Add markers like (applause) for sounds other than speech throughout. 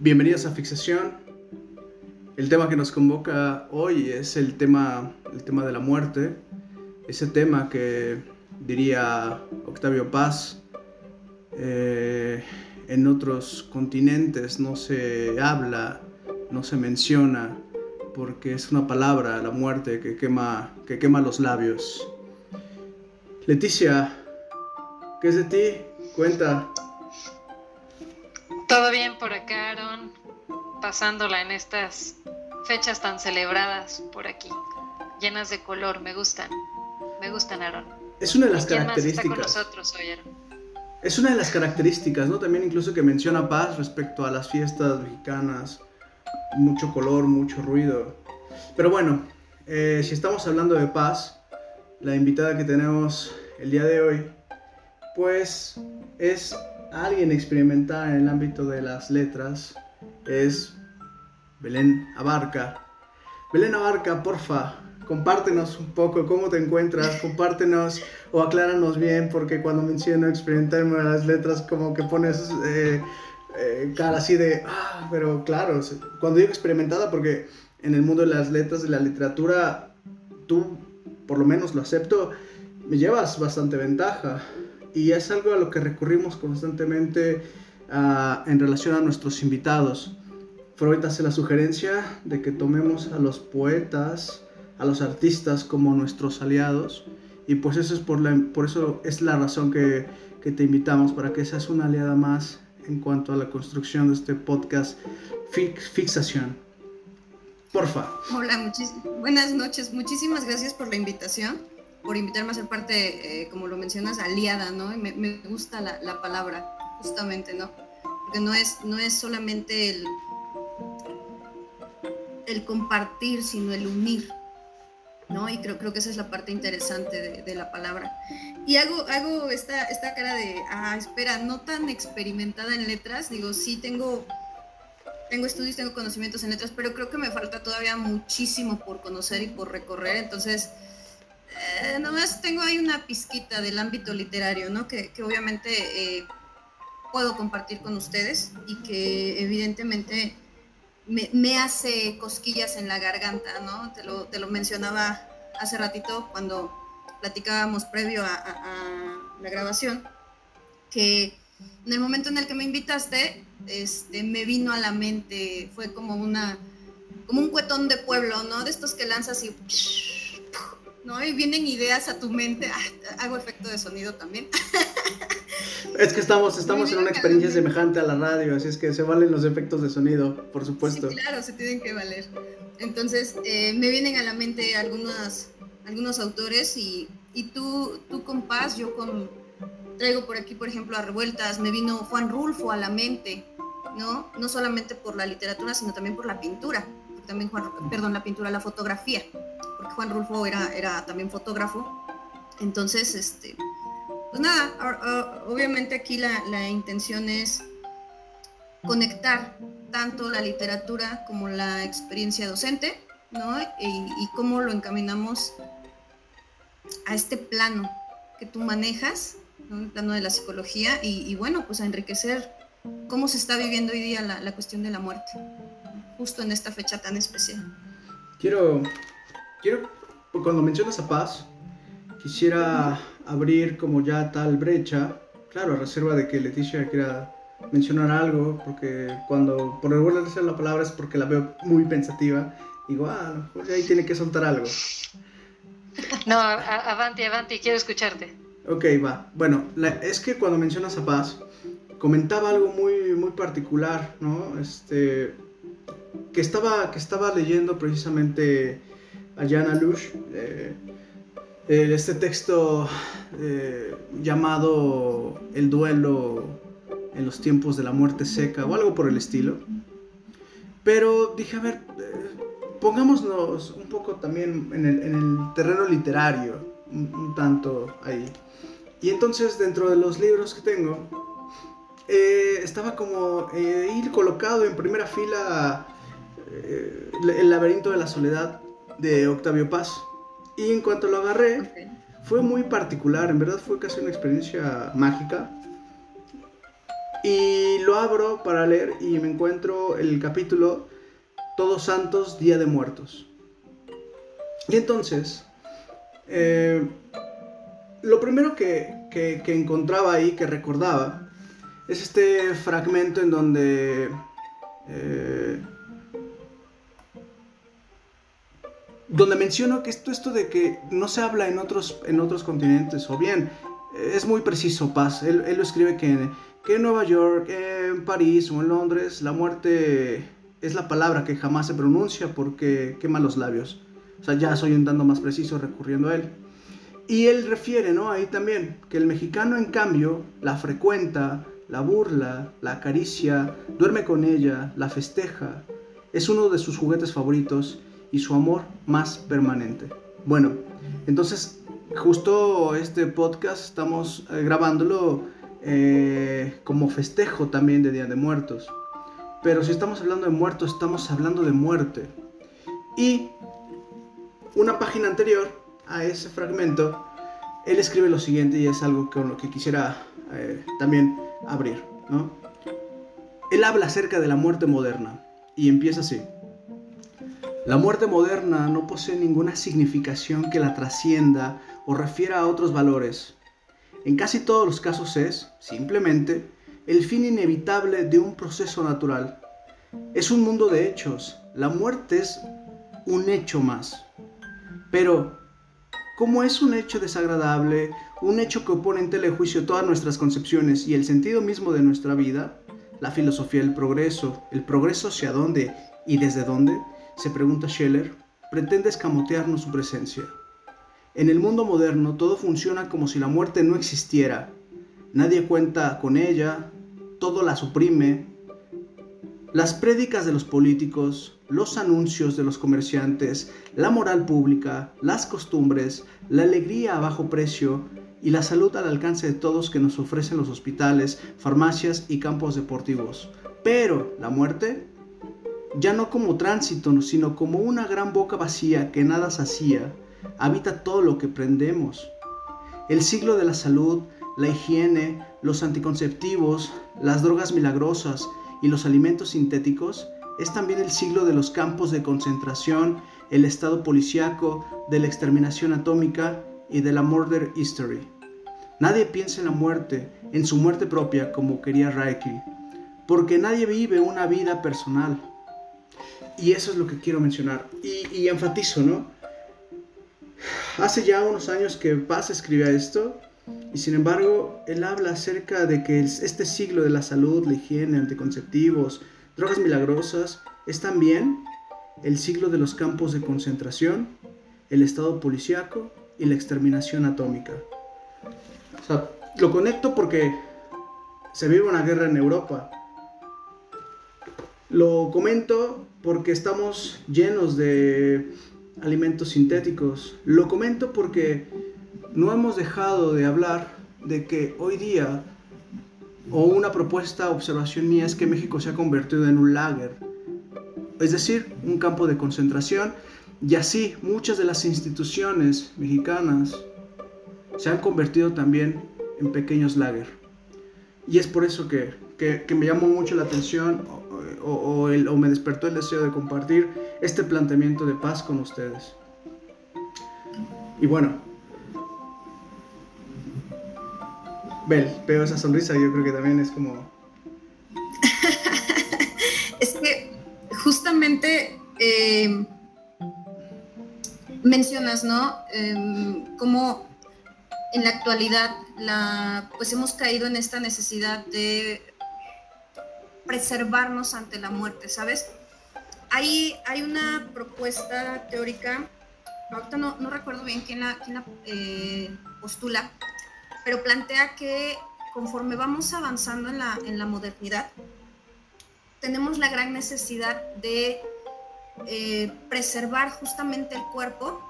Bienvenidos a Fixación. El tema que nos convoca hoy es el tema, el tema de la muerte. Ese tema que diría Octavio Paz, eh, en otros continentes no se habla, no se menciona, porque es una palabra, la muerte, que quema, que quema los labios. Leticia, ¿qué es de ti? Cuenta. Todo bien por acá, Aaron. Pasándola en estas fechas tan celebradas por aquí. Llenas de color, me gustan. Me gustan, Aaron. Es una de las ¿Quién más características. está con nosotros hoy, Aaron? Es una de las características, ¿no? También incluso que menciona Paz respecto a las fiestas mexicanas. Mucho color, mucho ruido. Pero bueno, eh, si estamos hablando de Paz, la invitada que tenemos el día de hoy, pues es alguien experimentada en el ámbito de las letras. Es Belén Abarca. Belén Abarca, porfa, compártenos un poco cómo te encuentras, compártenos o acláranos bien, porque cuando menciono experimentarme en las letras, como que pones eh, eh, cara así de, ah, pero claro, cuando digo experimentada, porque en el mundo de las letras, de la literatura, tú, por lo menos lo acepto, me llevas bastante ventaja. Y es algo a lo que recurrimos constantemente ah, en relación a nuestros invitados. Freud hace la sugerencia de que tomemos a los poetas, a los artistas como nuestros aliados. Y pues eso es por, la, por eso es la razón que, que te invitamos, para que seas una aliada más en cuanto a la construcción de este podcast Fix- Fixación. Porfa. Hola, buenas noches. Muchísimas gracias por la invitación, por invitarme a ser parte, eh, como lo mencionas, aliada, ¿no? Me, me gusta la, la palabra, justamente, ¿no? Porque no es, no es solamente el, el compartir, sino el unir, ¿no? Y creo, creo que esa es la parte interesante de, la palabra. Y hago, hago esta, esta cara de, ah, espera, no tan experimentada en letras, digo, sí tengo tengo estudios, tengo conocimientos en letras, pero creo que me falta todavía muchísimo por conocer y por recorrer. Entonces, eh, nomás tengo ahí una pizquita del ámbito literario, ¿no? Que, que obviamente eh, puedo compartir con ustedes y que evidentemente me, hace cosquillas en la garganta, ¿no? Te lo, te lo mencionaba hace ratito cuando platicábamos previo a la grabación, que en el momento en el que me invitaste, este, me vino a la mente, fue como una, como un cuetón de pueblo, ¿no? De estos que lanzas y, ¿no? Y vienen ideas a tu mente, Ah, hago efecto de sonido también. (laughs) Es que estamos, estamos en una experiencia semejante a la radio, así es que se valen los efectos de sonido, por supuesto. Sí, claro, se tienen que valer. Entonces, eh, me vienen a la mente algunos, algunos autores y, y tú, tú con Paz, yo con, traigo por aquí, por ejemplo, a Revueltas, me vino Juan Rulfo a la mente, ¿no? No solamente por la literatura, sino también por la pintura, también Juan, perdón, la pintura, la fotografía, porque Juan Rulfo era, era también fotógrafo. Entonces, este, pues nada, a- a- obviamente aquí la, la intención es conectar tanto la literatura como la experiencia docente, ¿no? Y, cómo lo encaminamos a este plano que tú manejas. El plano de la psicología y, y bueno, pues a enriquecer cómo se está viviendo hoy día la, la cuestión de la muerte, justo en esta fecha tan especial. Quiero, quiero, cuando mencionas a Paz, quisiera abrir como ya tal brecha, claro, a reserva de que Leticia quiera mencionar algo, porque cuando por el de decir la palabra es porque la veo muy pensativa, digo, ah, a lo mejor ahí tiene que soltar algo. No, avanti, avanti, quiero escucharte. Ok, va. Bueno, la- es que cuando mencionas a Paz, comentaba algo muy, muy particular, ¿no? Este, que estaba, que estaba leyendo precisamente a Jana Lush, eh, eh, este texto eh, llamado El duelo en los tiempos de la muerte seca o algo por el estilo. Pero dije, a ver, eh, pongámonos un poco también en el, en el terreno literario, un, un tanto ahí. Y entonces dentro de los libros que tengo, eh, estaba como eh, ir colocado en primera fila eh, El laberinto de la soledad de Octavio Paz. Y en cuanto lo agarré, fue muy particular, en verdad fue casi una experiencia mágica. Y lo abro para leer y me encuentro el capítulo Todos Santos, Día de Muertos. Y entonces, eh, lo primero que, encontraba ahí, que recordaba, es este fragmento en donde... Eh, donde menciono que esto, esto de que no se habla en otros, en otros continentes, o bien, es muy preciso Paz, él, lo escribe que, que en Nueva York, en París o en Londres, la muerte es la palabra que jamás se pronuncia porque quema los labios. O sea, ya soy un tanto más preciso recurriendo a él. Y él refiere, ¿no? Ahí también, que el mexicano en cambio la frecuenta, la burla, la acaricia, duerme con ella, la festeja, es uno de sus juguetes favoritos y su amor más permanente. Bueno, entonces justo este podcast estamos eh, grabándolo eh, como festejo también de Día de Muertos. Pero si estamos hablando de muertos, estamos hablando de muerte. Y una página anterior a ese fragmento, él escribe lo siguiente y es algo con lo que quisiera eh, también abrir. ¿no? Él habla acerca de la muerte moderna y empieza así. La muerte moderna no posee ninguna significación que la trascienda o refiera a otros valores. En casi todos los casos es, simplemente, el fin inevitable de un proceso natural. Es un mundo de hechos. La muerte es un hecho más. Pero, como es un hecho desagradable, un hecho que opone en telejuicio todas nuestras concepciones y el sentido mismo de nuestra vida, la filosofía del progreso, el progreso hacia dónde y desde dónde, se pregunta Scheller, pretende escamotearnos su presencia. En el mundo moderno todo funciona como si la muerte no existiera. Nadie cuenta con ella, todo la suprime. Las prédicas de los políticos, los anuncios de los comerciantes, la moral pública, las costumbres, la alegría a bajo precio y la salud al alcance de todos que nos ofrecen los hospitales, farmacias y campos deportivos. Pero la muerte, ya no como tránsito, sino como una gran boca vacía que nada sacía, habita todo lo que prendemos. El siglo de la salud, la higiene, los anticonceptivos, las drogas milagrosas y los alimentos sintéticos es también el siglo de los campos de concentración, el estado policíaco, de la exterminación atómica y de la murder history. Nadie piensa en la muerte, en su muerte propia, como quería Reiki, porque nadie vive una vida personal. Y eso es lo que quiero mencionar. Y, enfatizo, ¿no? Hace ya unos años que Paz escribía esto, y sin embargo, él habla acerca de que este siglo de la salud, la higiene, anticonceptivos, Drogas milagrosas es también el siglo de los campos de concentración, el estado policíaco y la exterminación atómica. O sea, lo conecto porque se vive una guerra en Europa. Lo comento porque estamos llenos de alimentos sintéticos. Lo comento porque no hemos dejado de hablar de que hoy día o una propuesta, observación mía es que México se ha convertido en un lager, es decir, un campo de concentración, y así muchas de las instituciones mexicanas se han convertido también en pequeños lager. Y es por eso que, me llamó mucho la atención o, me despertó el deseo de compartir este planteamiento de paz con ustedes. Y bueno, veo esa sonrisa, yo creo que también es como... (laughs) es que justamente eh, mencionas, ¿no? Em, como en la actualidad la, pues hemos caído en esta necesidad de preservarnos ante la muerte, ¿sabes? Hay, hay una propuesta teórica, ahorita no, no recuerdo bien quién la, quién la eh, postula, pero plantea que conforme vamos avanzando en la, en la modernidad, tenemos la gran necesidad de eh, preservar justamente el cuerpo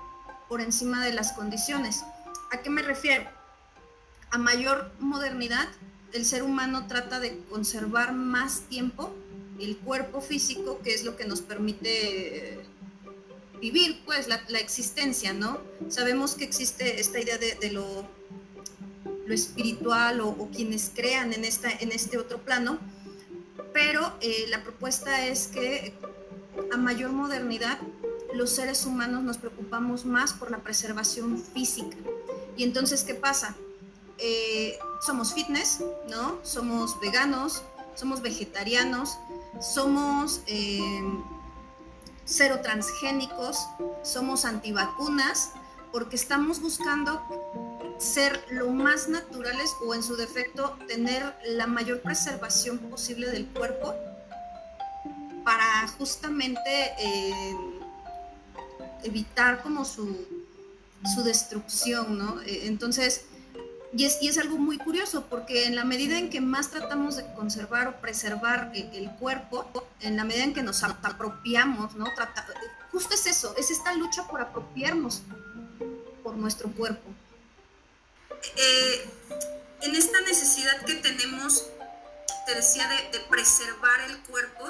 por encima de las condiciones. ¿A qué me refiero? A mayor modernidad, el ser humano trata de conservar más tiempo el cuerpo físico, que es lo que nos permite eh, vivir, pues, la, existencia, ¿no? Sabemos que existe esta idea de, de lo lo espiritual o, quienes crean en, esta, en este otro plano, pero eh, la propuesta es que a mayor modernidad los seres humanos nos preocupamos más por la preservación física. Y entonces, ¿qué pasa? Eh, somos fitness, ¿no? Somos veganos, somos vegetarianos, somos eh, cero transgénicos, somos antivacunas, porque estamos buscando ser lo más naturales o en su defecto tener la mayor preservación posible del cuerpo para justamente eh, evitar como su, su destrucción, ¿no? Eh, entonces, y es, y es, algo muy curioso porque en la medida en que más tratamos de conservar o preservar el, cuerpo, en la medida en que nos apropiamos, ¿no? Trata, justo es eso, es esta lucha por apropiarnos por nuestro cuerpo. Eh, en esta necesidad que tenemos, te decía, de, preservar el cuerpo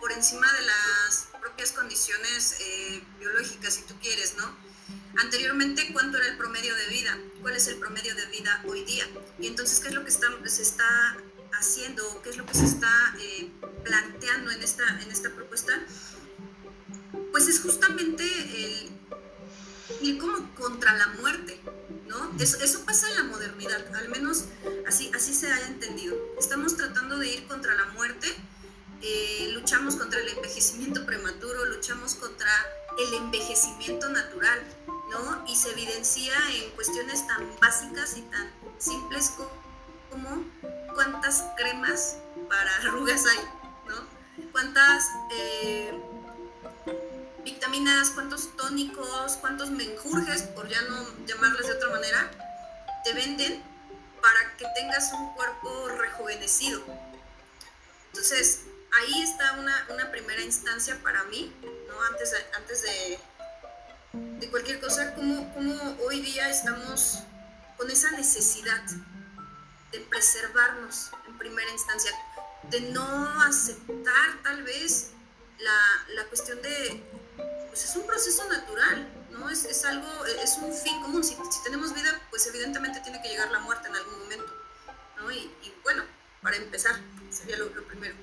por encima de las propias condiciones eh, biológicas, si tú quieres, ¿no? Anteriormente, ¿cuánto era el promedio de vida? ¿Cuál es el promedio de vida hoy día? Y entonces, ¿qué es lo que está, se está haciendo? ¿Qué es lo que se está eh, planteando en esta, en esta propuesta? Pues es justamente el ir como contra la muerte, ¿no? Eso, eso, pasa en la modernidad, al menos así, así se haya entendido. Estamos tratando de ir contra la muerte, eh, luchamos contra el envejecimiento prematuro, luchamos contra el envejecimiento natural, ¿no? Y se evidencia en cuestiones tan básicas y tan simples como cuántas cremas para arrugas hay, ¿no? Cuántas... Eh, vitaminas, cuántos tónicos, cuántos menjurjes, por ya no llamarles de otra manera, te venden para que tengas un cuerpo rejuvenecido. Entonces, ahí está una, una primera instancia para mí. Antes antes de, de cualquier cosa, como, como hoy día estamos con esa necesidad de preservarnos en primera instancia, de no aceptar tal vez la, la cuestión de pues es un proceso natural, ¿no? Es, es algo, es un fin común. Si, si, tenemos vida, pues evidentemente tiene que llegar la muerte en algún momento, ¿no? Y, bueno, para empezar, sería lo, primero.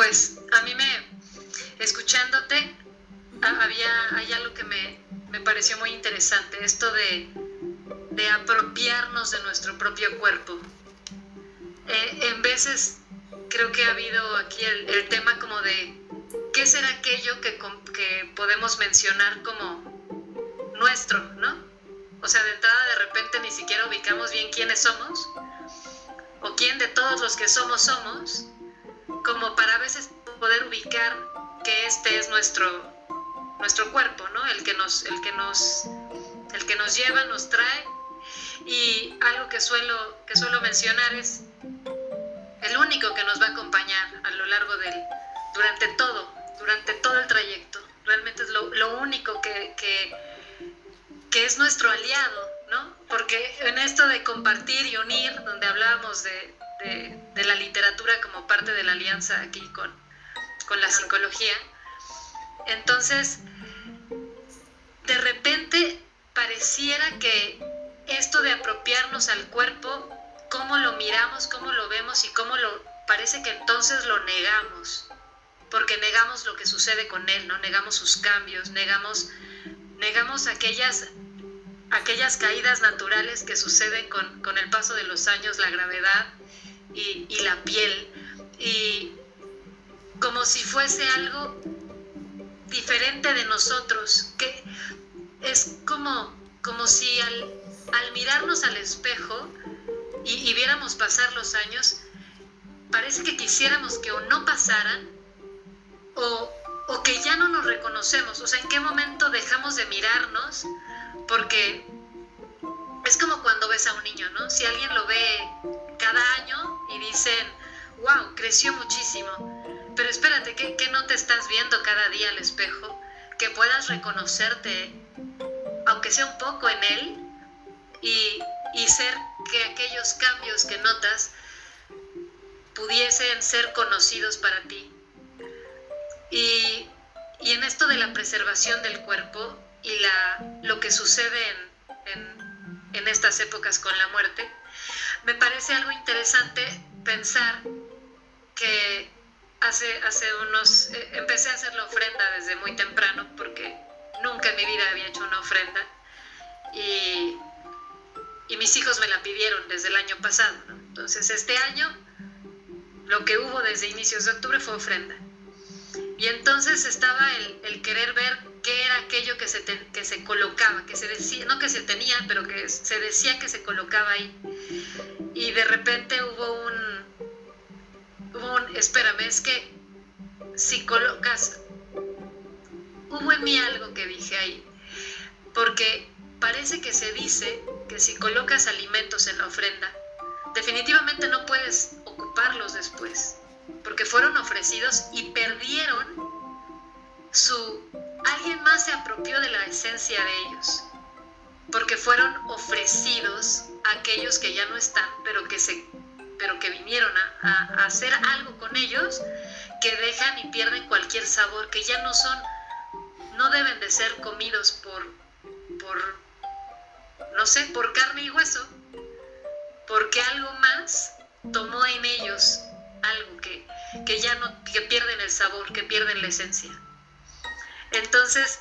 Pues a mí me, escuchándote, había, algo que me, me pareció muy interesante, esto de, de apropiarnos de nuestro propio cuerpo. Eh, en veces creo que ha habido aquí el, tema como de qué será aquello que, que podemos mencionar como nuestro, ¿no? O sea, de entrada de repente ni siquiera ubicamos bien quiénes somos o quién de todos los que somos somos, como para a veces poder ubicar que este es nuestro, nuestro cuerpo, ¿no? El que nos, el que nos, el que nos lleva, nos trae. Y algo que suelo, que suelo mencionar es el único que nos va a acompañar a lo largo del, durante todo, durante todo el trayecto. Realmente es lo, único que, que, es nuestro aliado, ¿no? Porque en esto de compartir y unir, donde hablábamos de, la literatura como parte de la alianza aquí con, con la psicología, entonces, de repente pareciera que esto de apropiarnos al cuerpo cómo lo miramos, cómo lo vemos y cómo lo parece que entonces lo negamos, porque negamos lo que sucede con él, ¿no? Negamos sus cambios, negamos, negamos aquellas, aquellas caídas naturales que suceden con, el paso de los años, la gravedad y, la piel, y como si fuese algo diferente de nosotros, que es como, como si al, al mirarnos al espejo, y, viéramos pasar los años, parece que quisiéramos que o no pasaran o, o, que ya no nos reconocemos. O sea, ¿en qué momento dejamos de mirarnos? Porque es como cuando ves a un niño, ¿no? Si alguien lo ve cada año y dicen, wow, creció muchísimo. Pero espérate, ¿qué, qué no te estás viendo cada día al espejo? Que puedas reconocerte, aunque sea un poco en él, y, y ser que aquellos cambios que notas pudiesen ser conocidos para ti. Y, en esto de la preservación del cuerpo, y la, lo que sucede en, en, estas épocas con la muerte, me parece algo interesante pensar que hace, hace unos, eh, empecé a hacer la ofrenda desde muy temprano porque nunca en mi vida había hecho una ofrenda y, y mis hijos me la pidieron desde el año pasado. Entonces este año lo que hubo desde inicios de octubre fue ofrenda. Y entonces estaba el, el querer ver qué era aquello que se, que se colocaba, que se decía, no que se tenía, pero que se decía que se colocaba ahí. Y de repente hubo un, hubo un, espérame, es que si colocas, hubo en mí algo que dije ahí, porque parece que se dice que si colocas alimentos en la ofrenda, definitivamente no puedes ocuparlos después, porque fueron ofrecidos y perdieron su... Alguien más se apropió de la esencia de ellos, porque fueron ofrecidos a aquellos que ya no están, pero que, se, pero que vinieron a, hacer algo con ellos, que dejan y pierden cualquier sabor, que ya no son, no deben de ser comidos por, por no sé, por carne y hueso, porque algo más tomó en ellos algo que, que ya no, que pierden el sabor, que pierden la esencia. Entonces,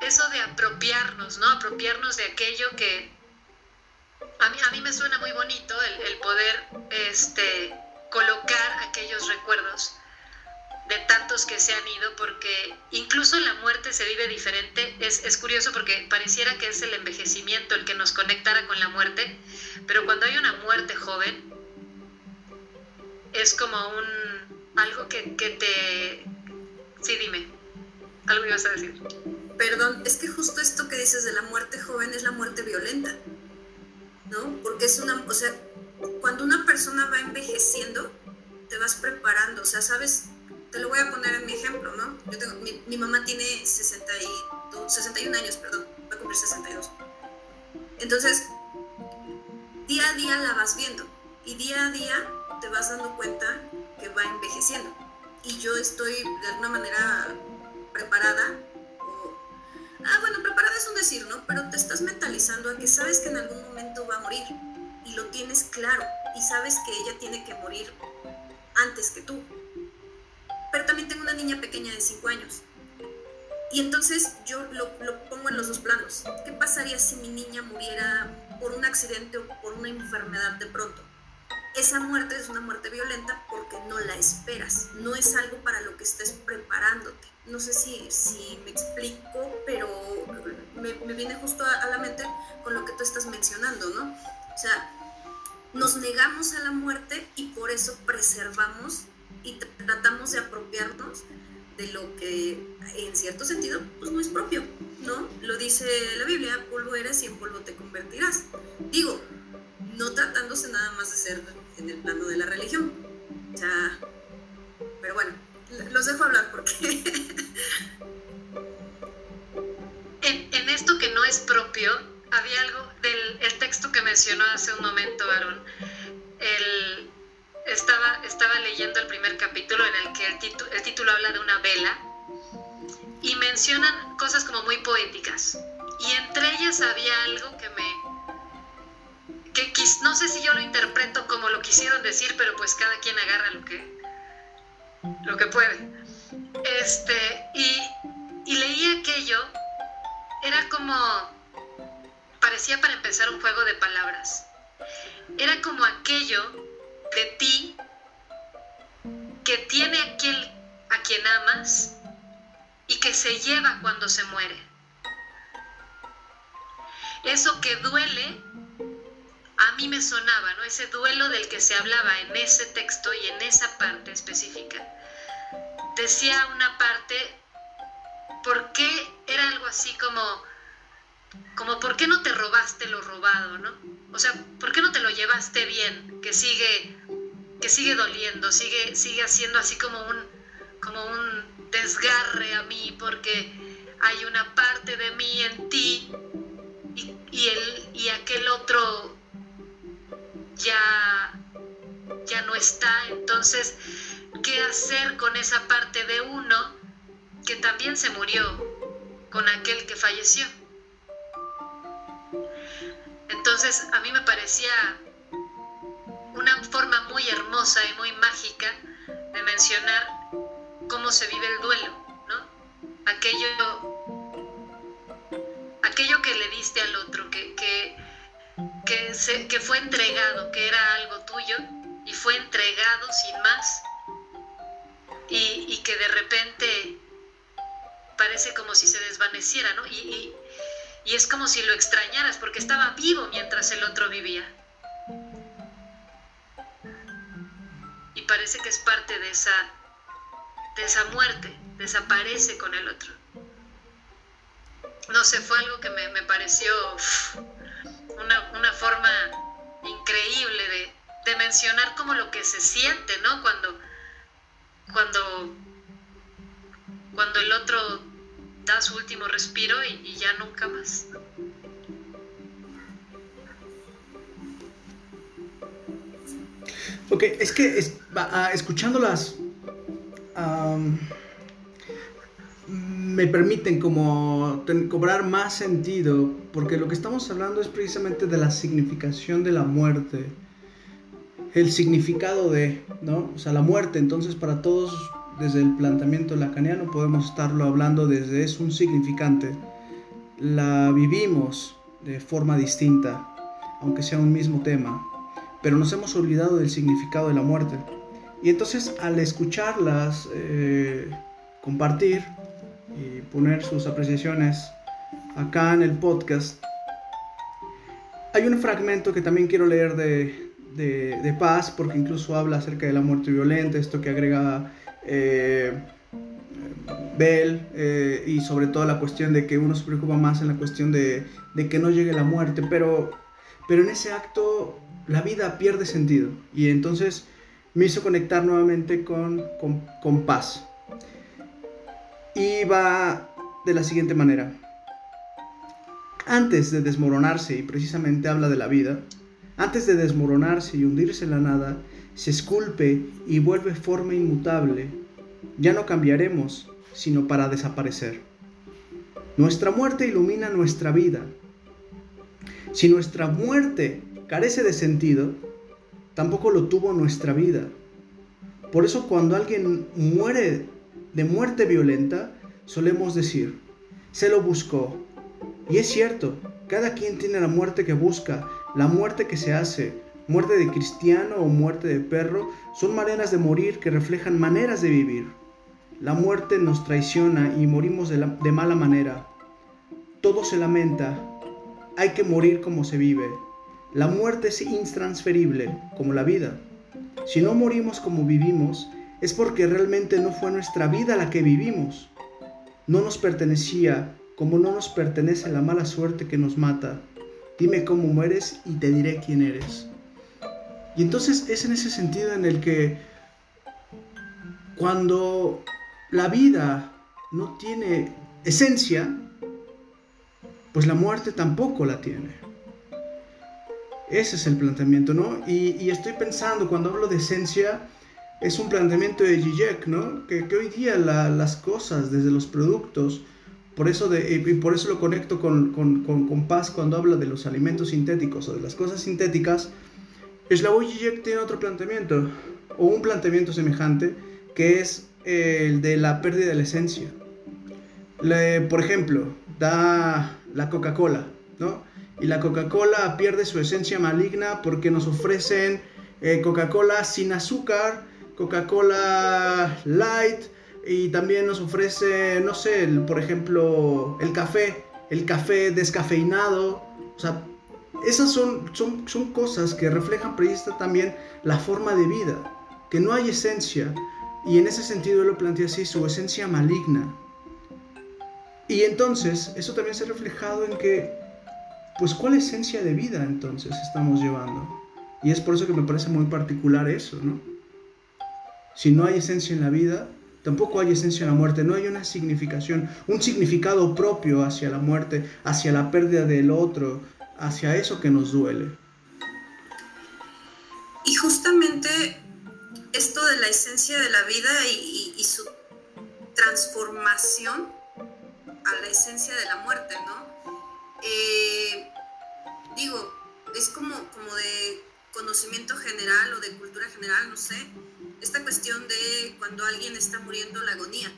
eso de apropiarnos, ¿no? Apropiarnos de aquello que a mí, a mí me suena muy bonito el, poder este, colocar aquellos recuerdos de tantos que se han ido, porque incluso la muerte se vive diferente. Es, es, curioso porque pareciera que es el envejecimiento el que nos conectara con la muerte, pero cuando hay una muerte joven, es como un algo que, que te... Sí, dime, algo ibas a decir. Perdón, es que justo esto que dices de la muerte joven es la muerte violenta, ¿no? Porque es una, o sea, cuando una persona va envejeciendo, te vas preparando, o sea, sabes te lo voy a poner en mi ejemplo, ¿no? Yo tengo, mi, mamá tiene 62, 61 años, perdón, va a cumplir 62. Entonces, día a día la vas viendo y día a día te vas dando cuenta que va envejeciendo. Y yo estoy de alguna manera preparada. ah, bueno, preparada es un decir, ¿no? Pero te estás mentalizando a que sabes que en algún momento va a morir y lo tienes claro y sabes que ella tiene que morir antes que tú pero también tengo una niña pequeña de 5 años. Y entonces yo lo, pongo en los dos planos. ¿Qué pasaría si mi niña muriera por un accidente o por una enfermedad de pronto? Esa muerte es una muerte violenta porque no la esperas, no es algo para lo que estés preparándote. No sé si, si me explico, pero me, me viene justo a, la mente con lo que tú estás mencionando, ¿no? O sea, nos negamos a la muerte y por eso preservamos y tratamos de apropiarnos de lo que en cierto sentido pues no es propio, ¿no? Lo dice la Biblia, polvo eres y en polvo te convertirás. Digo, no tratándose nada más de ser en el plano de la religión. Sea, pero bueno, los dejo hablar porque... (laughs) en, esto que no es propio, había algo del el texto que mencionó hace un momento, Aaron, el estaba, estaba leyendo el primer capítulo en el que el, el título habla de una vela y mencionan cosas como muy poéticas. Y entre ellas había algo que me... que no sé si yo lo interpreto como lo quisieron decir, pero pues cada quien agarra lo que, lo que puede. Este, y, y leí aquello, era como... parecía para empezar un juego de palabras. Era como aquello de ti que tiene aquel a quien amas y que se lleva cuando se muere. Eso que duele, a mí me sonaba, ¿no? Ese duelo del que se hablaba en ese texto y en esa parte específica. Decía una parte, ¿por qué era algo así como, como, ¿por qué no te robaste lo robado, ¿no? O sea, ¿por qué no te lo llevaste bien? Que sigue que sigue doliendo, sigue, sigue haciendo así como un, como un desgarre a mí porque hay una parte de mí en ti y, el, y aquel otro ya, ya no está. Entonces, ¿qué hacer con esa parte de uno que también se murió? con aquel que falleció. Entonces a mí me parecía una forma muy hermosa y muy mágica de mencionar cómo se vive el duelo, ¿no? Aquello, aquello que le diste al otro, que, que, que fue entregado, que era algo tuyo y fue entregado sin más y, que de repente parece como si se desvaneciera, ¿no? Y, y, es como si lo extrañaras porque estaba vivo mientras el otro vivía. Y parece que es parte de esa, de esa muerte, desaparece con el otro. No sé, fue algo que me, pareció una, una, forma increíble de, de mencionar como lo que se siente, ¿no? Cuando cuando, cuando el otro da su último respiro y, ya nunca más. Ok, es que ah, escuchándolas me permiten como cobrar más sentido, porque lo que estamos hablando es precisamente de la significación de la muerte el significado de, ¿no? O sea, la muerte, entonces para todos desde el planteamiento lacaniano podemos estarlo hablando desde es un significante. La vivimos de forma distinta, aunque sea un mismo tema, pero nos hemos olvidado del significado de la muerte. Y entonces al escucharlas, eh, compartir y poner sus apreciaciones acá en el podcast, hay un fragmento que también quiero leer de, de, paz, porque incluso habla acerca de la muerte violenta, esto que agrega eh, Bell, eh, y sobre todo la cuestión de que uno se preocupa más en la cuestión de, que no llegue la muerte, pero, pero en ese acto la vida pierde sentido, y entonces me hizo conectar nuevamente con, con paz. Y va de la siguiente manera. Antes de desmoronarse, y precisamente habla de la vida, antes de desmoronarse y hundirse en la nada, se esculpe y vuelve forma inmutable. Ya no cambiaremos, sino para desaparecer. Nuestra muerte ilumina nuestra vida. Si nuestra muerte carece de sentido, tampoco lo tuvo nuestra vida. Por eso cuando alguien muere de muerte violenta, solemos decir, se lo buscó. Y es cierto, cada quien tiene la muerte que busca, la muerte que se hace, muerte de cristiano o muerte de perro, son maneras de morir que reflejan maneras de vivir. La muerte nos traiciona y morimos de, mala manera. Todo se lamenta. Hay que morir como se vive. La muerte es intransferible, como la vida. Si no morimos como vivimos, es porque realmente no fue nuestra vida la que vivimos. No nos pertenecía, como no nos pertenece la mala suerte que nos mata. Dime cómo mueres y te diré quién eres. Y entonces es en ese sentido en el que cuando la vida no tiene esencia, pues la muerte tampoco la tiene. Ese es el planteamiento, ¿no? Y, estoy pensando, cuando hablo de esencia, es un planteamiento de Zizek, ¿no? Que, hoy día las cosas, desde los productos, por eso, y por eso lo conecto con, con, con, Paz cuando habla de los alimentos sintéticos o de las cosas sintéticas. Slavoj Žižek tiene otro planteamiento, o un planteamiento semejante, que es el de la pérdida de la esencia. por ejemplo, da la Coca-Cola, ¿no? Y la Coca-Cola pierde su esencia maligna porque nos ofrecen eh, Coca-Cola sin azúcar, Coca-Cola light, y también nos ofrece, no sé, por ejemplo, el café, el café descafeinado. O sea, esas son, son, son cosas que reflejan precisamente también la forma de vida, que no hay esencia. Y en ese sentido lo plantea así, su esencia maligna. Y entonces, eso también se ha reflejado en que, pues, ¿cuál esencia de vida entonces estamos llevando? Y es por eso que me parece muy particular eso, ¿no? Si no hay esencia en la vida, Tampoco hay esencia en la muerte, no hay una significación, un significado propio hacia la muerte, hacia la pérdida del otro, hacia eso que nos duele. Y justamente esto de la esencia de la vida y, su transformación a la esencia de la muerte, ¿no? Eh, digo, es como, como de conocimiento general o de cultura general, no sé, esta cuestión de cuando alguien está muriendo la agonía,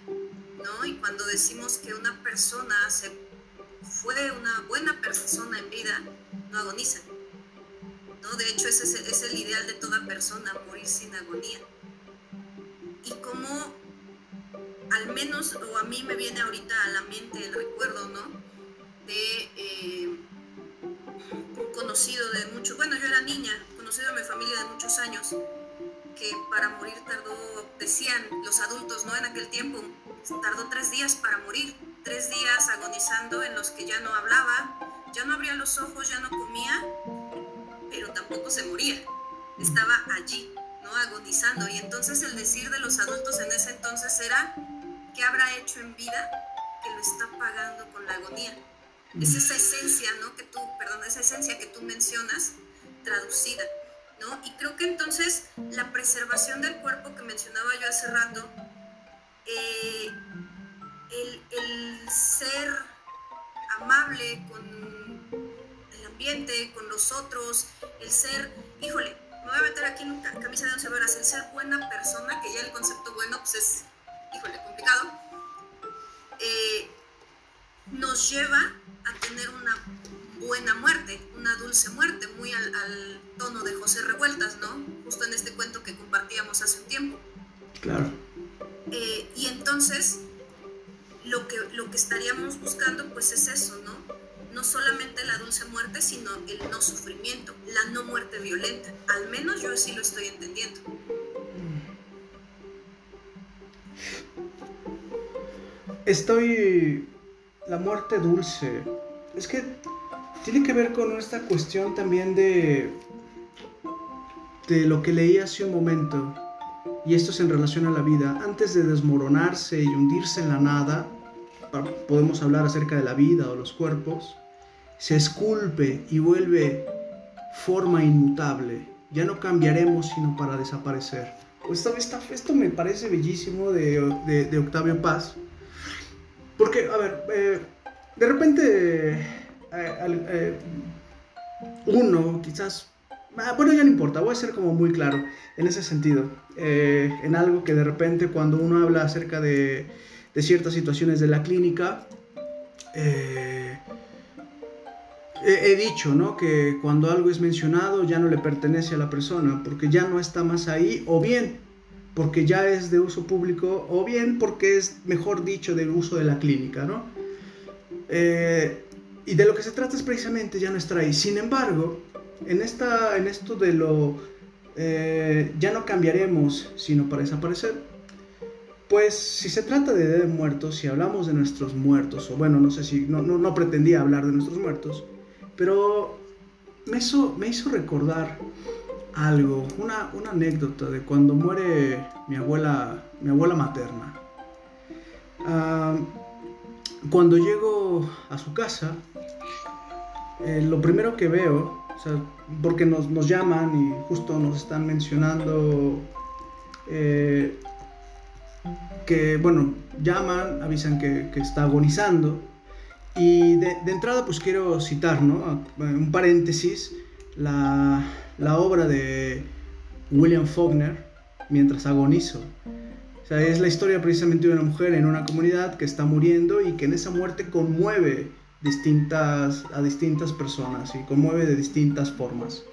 ¿no? Y cuando decimos que una persona se fue una buena persona en vida, no agoniza. ¿no? De hecho, ese es el ideal de toda persona, morir sin agonía. Y como al menos, o a mí me viene ahorita a la mente el recuerdo, ¿no? De eh, un conocido de mucho, bueno, yo era niña, conocido de mi familia de muchos años, que para morir tardó, decían los adultos, ¿no? En aquel tiempo, tardó tres días para morir, tres días agonizando en los que ya no hablaba, ya no abría los ojos, ya no comía, pero tampoco se moría, estaba allí, ¿no? Agonizando. Y entonces el decir de los adultos en ese entonces era, ¿qué habrá hecho en vida que lo está pagando con la agonía? Es esa esencia, ¿no? Que tú, perdón, esa esencia que tú mencionas, traducida, Y creo que entonces la preservación del cuerpo que mencionaba yo hace rato, eh, el, el ser amable con el ambiente, con los otros, el ser, híjole, me voy a meter aquí en camisa de once varas, el ser buena persona, que ya el concepto bueno pues es, híjole, complicado, eh, nos lleva a tener una buena muerte, una dulce muerte, muy al, al, tono de José Revueltas, ¿no? Justo en este cuento que compartíamos hace un tiempo. Claro. Eh, y entonces, lo que, lo que estaríamos buscando, pues es eso, ¿no? No solamente la dulce muerte, sino el no sufrimiento, la no muerte violenta. Al menos yo así lo estoy entendiendo. Estoy... La muerte dulce. Es que tiene que ver con esta cuestión también de... De lo que leí hace un momento. Y esto es en relación a la vida. Antes de desmoronarse y hundirse en la nada, podemos hablar acerca de la vida o los cuerpos, se esculpe y vuelve forma inmutable. Ya no cambiaremos sino para desaparecer. Esto, esto me parece bellísimo de, de, de, Octavio Paz. Porque, a ver, eh, de repente eh, eh, uno quizás... Ah, bueno, ya no importa, voy a ser como muy claro en ese sentido. en algo que de repente cuando uno habla acerca de, ciertas situaciones de la clínica, eh, he, dicho ¿no? que cuando algo es mencionado ya no le pertenece a la persona, porque ya no está más ahí, o bien porque ya es de uso público, o bien porque es, mejor dicho, del uso de la clínica. ¿no? Eh, y de lo que se trata es precisamente ya no estar ahí. Sin embargo, en, esta, en esto de lo eh, ya no cambiaremos, sino para desaparecer, pues si se trata de Muertos, si hablamos de nuestros muertos, o bueno, no sé si, no, no, no pretendía hablar de nuestros muertos, pero me hizo, me hizo recordar algo, una, una, anécdota de cuando muere mi abuela, mi abuela materna. Uh, cuando llego a su casa, eh, lo primero que veo, o sea, porque nos, nos, llaman y justo nos están mencionando eh, que, bueno, llaman, avisan que, está agonizando. Y de, de, entrada, pues quiero citar, ¿no? Un paréntesis, la, la obra de William Faulkner, Mientras agonizo. O sea, es la historia precisamente de una mujer en una comunidad que está muriendo y que en esa muerte conmueve distintas, a distintas personas y conmueve de distintas formas.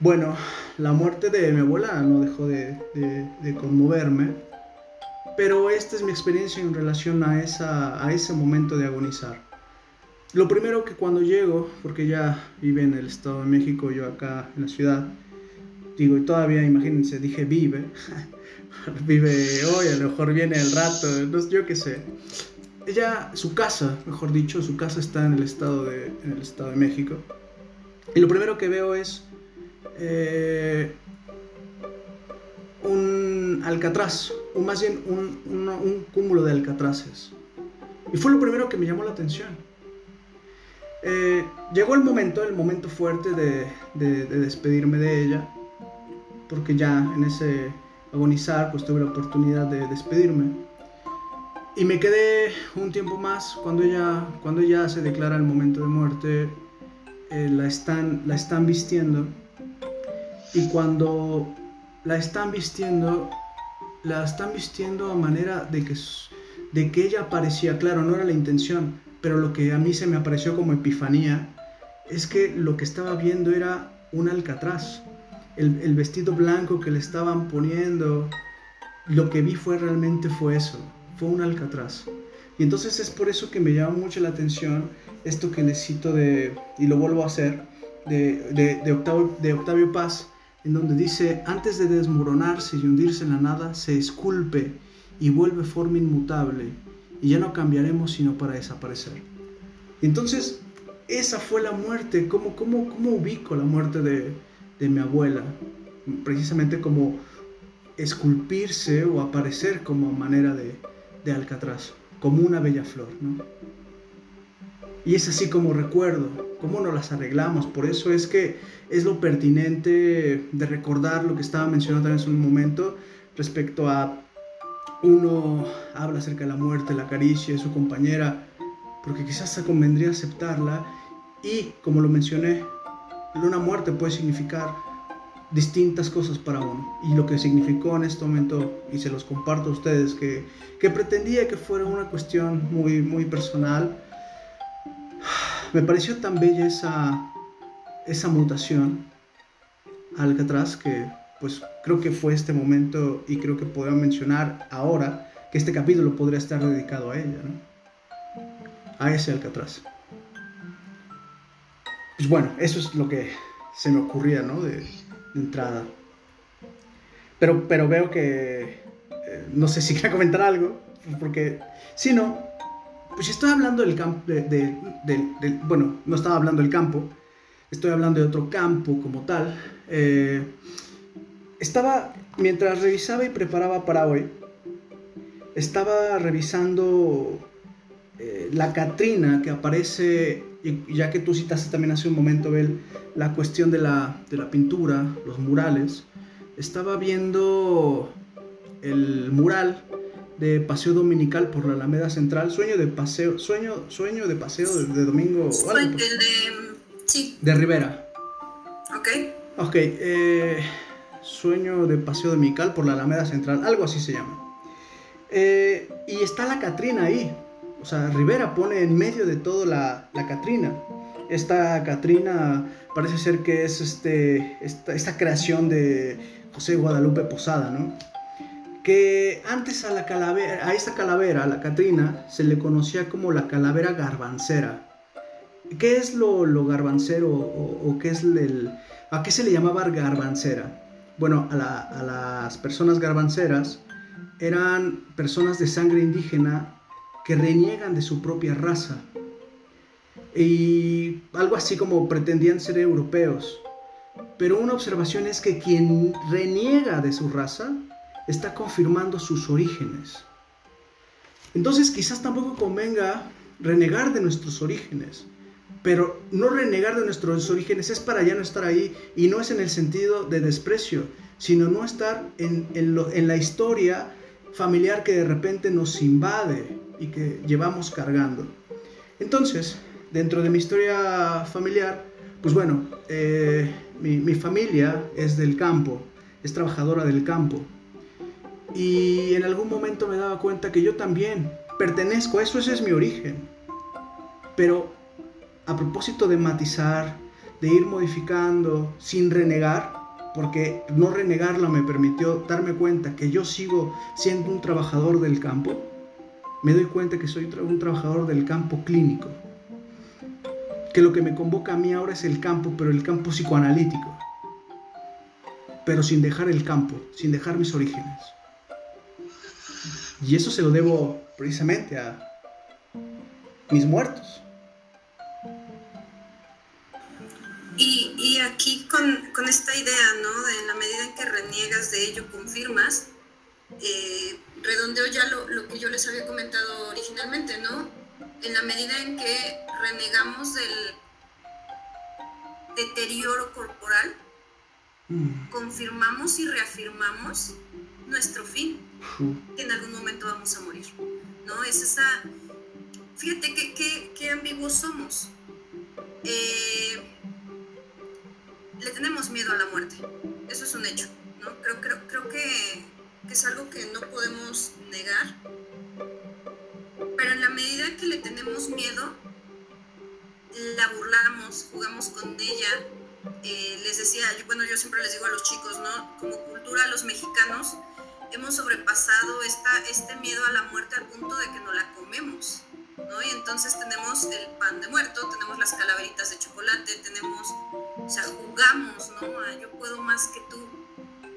Bueno, la muerte de mi abuela no dejó de, de, de conmoverme pero esta es mi experiencia en relación a, esa, a ese momento de agonizar. Lo primero que cuando llego, porque ya vive en el Estado de México, yo acá en la ciudad, digo, y todavía imagínense, dije vive, (laughs) vive hoy, a lo mejor viene el rato, no, yo qué sé. Ella, su casa, mejor dicho, su casa está en el Estado de, en el estado de México. Y lo primero que veo es eh, un alcatraz, o más bien un, un, cúmulo de alcatraces. Y fue lo primero que me llamó la atención. Eh, llegó el momento, el momento fuerte de, de, despedirme de ella, porque ya en ese agonizar pues tuve la oportunidad de despedirme. Y me quedé un tiempo más cuando ella, cuando ella se declara el momento de muerte, eh, la, están, la están vistiendo. Y cuando la están vistiendo, la están vistiendo a manera de que, de que ella parecía, claro, no era la intención, pero lo que a mí se me apareció como epifanía es que lo que estaba viendo era un alcatraz. El, el vestido blanco que le estaban poniendo, lo que vi fue realmente fue eso, fue un alcatraz. Y entonces es por eso que me llama mucho la atención esto que les cito de, y lo vuelvo a hacer, de, de, Octavio, de Octavio Paz, en donde dice, antes de desmoronarse y hundirse en la nada, se esculpe y vuelve forma inmutable, y ya no cambiaremos sino para desaparecer. Entonces, esa fue la muerte, ¿cómo, cómo, cómo ubico la muerte de, de mi abuela? Precisamente como esculpirse o aparecer como manera de, de alcatraz, como una bella flor, ¿no? Y es así como recuerdo, cómo nos las arreglamos. Por eso es que es lo pertinente de recordar lo que estaba mencionando también hace un momento respecto a uno habla acerca de la muerte, la caricia de su compañera, porque quizás se convendría aceptarla y, como lo mencioné, una muerte puede significar distintas cosas para uno. Y lo que significó en este momento, y se los comparto a ustedes, que, que pretendía que fuera una cuestión muy, muy personal, me pareció tan bella esa, esa mutación al Alcatraz que pues creo que fue este momento y creo que podría mencionar ahora que este capítulo podría estar dedicado a ella. A ese Alcatraz. Pues bueno, eso es lo que se me ocurría, ¿no? De, entrada. Pero, pero veo que eh, no sé si (laughs) quiere comentar algo, porque si no, pues estoy hablando del campo, bueno, no estaba hablando del campo, estoy hablando de otro campo como tal. Eh, estaba, mientras revisaba y preparaba para hoy, estaba revisando eh, la Catrina que aparece, y ya que tú citaste también hace un momento, Bel, la cuestión de la, de la pintura, los murales, estaba viendo el mural de paseo dominical por la Alameda Central, sueño de paseo, sueño, sueño de paseo de, domingo. El de, sí. De Rivera. Ok. Ok, eh, sueño de paseo dominical por la Alameda Central, algo así se llama. Eh, y está la Catrina ahí. O sea, Rivera pone en medio de todo la, la Catrina. Esta Catrina parece ser que es este, esta, creación de José Guadalupe Posada, ¿no? que antes a, la calavera, a esta calavera, la Catrina, se le conocía como la calavera garbancera. ¿Qué es lo, lo garbancero o, qué es el, a qué se le llamaba garbancera? Bueno, a las personas garbanceras eran personas de sangre indígena que reniegan de su propia raza. Y algo así como pretendían ser europeos. Pero una observación es que quien reniega de su raza está confirmando sus orígenes. Entonces quizás tampoco convenga renegar de nuestros orígenes, pero no renegar de nuestros orígenes es para ya no estar ahí y no es en el sentido de desprecio, sino no estar en, en la historia familiar que de repente nos invade y que llevamos cargando. Entonces, dentro de mi historia familiar, pues bueno, eh, mi, mi familia es del campo, es trabajadora del campo. Y en algún momento me daba cuenta que yo también pertenezco a eso, ese es mi origen. Pero a propósito de matizar, de ir modificando sin renegar, porque no renegarlo me permitió darme cuenta que yo sigo siendo un trabajador del campo, me doy cuenta que soy un trabajador del campo clínico. Que lo que me convoca a mí ahora es el campo, pero el campo psicoanalítico. Pero sin dejar el campo, sin dejar mis orígenes. Y eso se lo debo precisamente a mis muertos. Y, aquí con, esta idea, ¿no? De en la medida en que reniegas de ello, confirmas, eh, redondeo ya lo, lo, que yo les había comentado originalmente, ¿no? En la medida en que renegamos del deterioro corporal, mm. confirmamos y reafirmamos nuestro fin, que en algún momento vamos a morir. ¿no? Es esa, fíjate qué, qué, ambiguos somos. Eh, le tenemos miedo a la muerte, eso es un hecho, ¿no? Creo, creo, creo que, que es algo que no podemos negar, pero en la medida que le tenemos miedo, la burlamos, jugamos con ella. Eh, les decía, bueno, yo siempre les digo a los chicos, ¿no? Como cultura, los mexicanos hemos sobrepasado esta, este miedo a la muerte al punto de que no la comemos, ¿no? Y entonces tenemos el pan de muerto, tenemos las calaveritas de chocolate, tenemos, o sea, jugamos, ¿no? Yo puedo más que tú,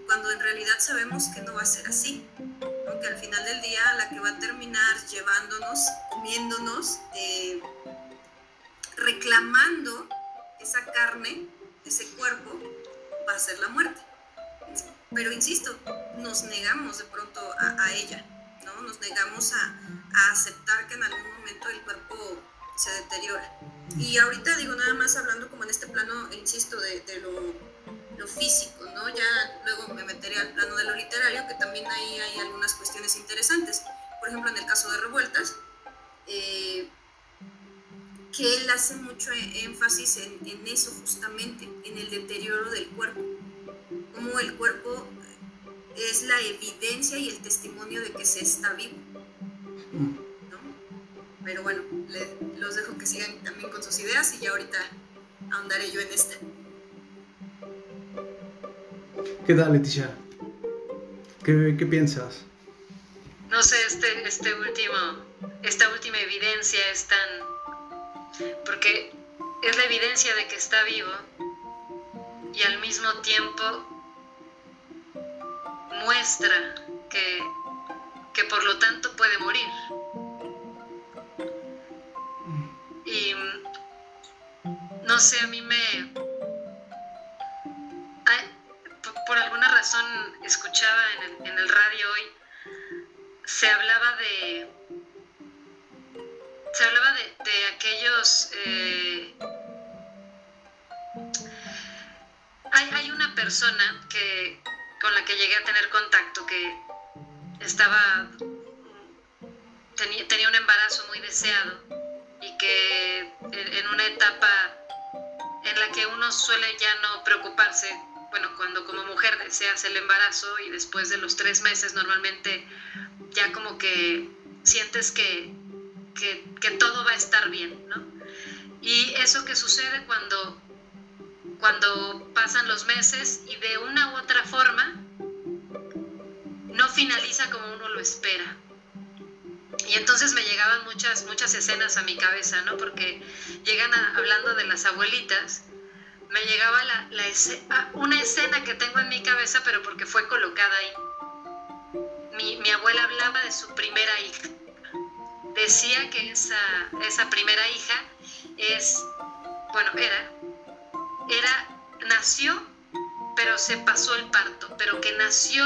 cuando en realidad sabemos que no va a ser así, ¿no? Que al final del día la que va a terminar llevándonos, comiéndonos, eh, reclamando esa carne, ese cuerpo, va a ser la muerte. Pero insisto, nos negamos de pronto a, ella, ¿no? Nos negamos a, aceptar que en algún momento el cuerpo se deteriora. Y ahorita digo nada más hablando como en este plano, insisto, de, lo, físico, ¿no? Ya luego me meteré al plano de lo literario, que también ahí hay algunas cuestiones interesantes. Por ejemplo, en el caso de Revueltas, eh, que él hace mucho énfasis en, eso justamente, en el deterioro del cuerpo, como el cuerpo es la evidencia y el testimonio de que se está vivo. Pero bueno, los dejo que sigan también con sus ideas y ya ahorita ahondaré yo en esta. ¿Qué tal, Leticia? ¿Qué, piensas? No sé, este, este último, esta última evidencia es tan porque es la evidencia de que está vivo y al mismo tiempo muestra que, que por lo tanto puede morir. Y no sé, a mí me... por alguna razón escuchaba en el, radio hoy, se hablaba de se hablaba de, aquellos... Eh, hay, una persona que, con la que llegué a tener contacto que estaba... Tenía, tenía un embarazo muy deseado y que en una etapa en la que uno suele ya no preocuparse, bueno, cuando como mujer deseas el embarazo y después de los tres meses normalmente ya como que sientes que que, todo va a estar bien, ¿no? Y eso que sucede cuando, cuando pasan los meses y de una u otra forma no finaliza como uno lo espera. Y entonces me llegaban muchas, muchas escenas a mi cabeza, ¿no? Porque llegan hablando de las abuelitas, me llegaba la, ah, una escena que tengo en mi cabeza, pero porque fue colocada ahí. Mi, mi abuela hablaba de su primera hija decía que esa, esa primera hija es, bueno, era, era, nació, pero se pasó el parto, pero que nació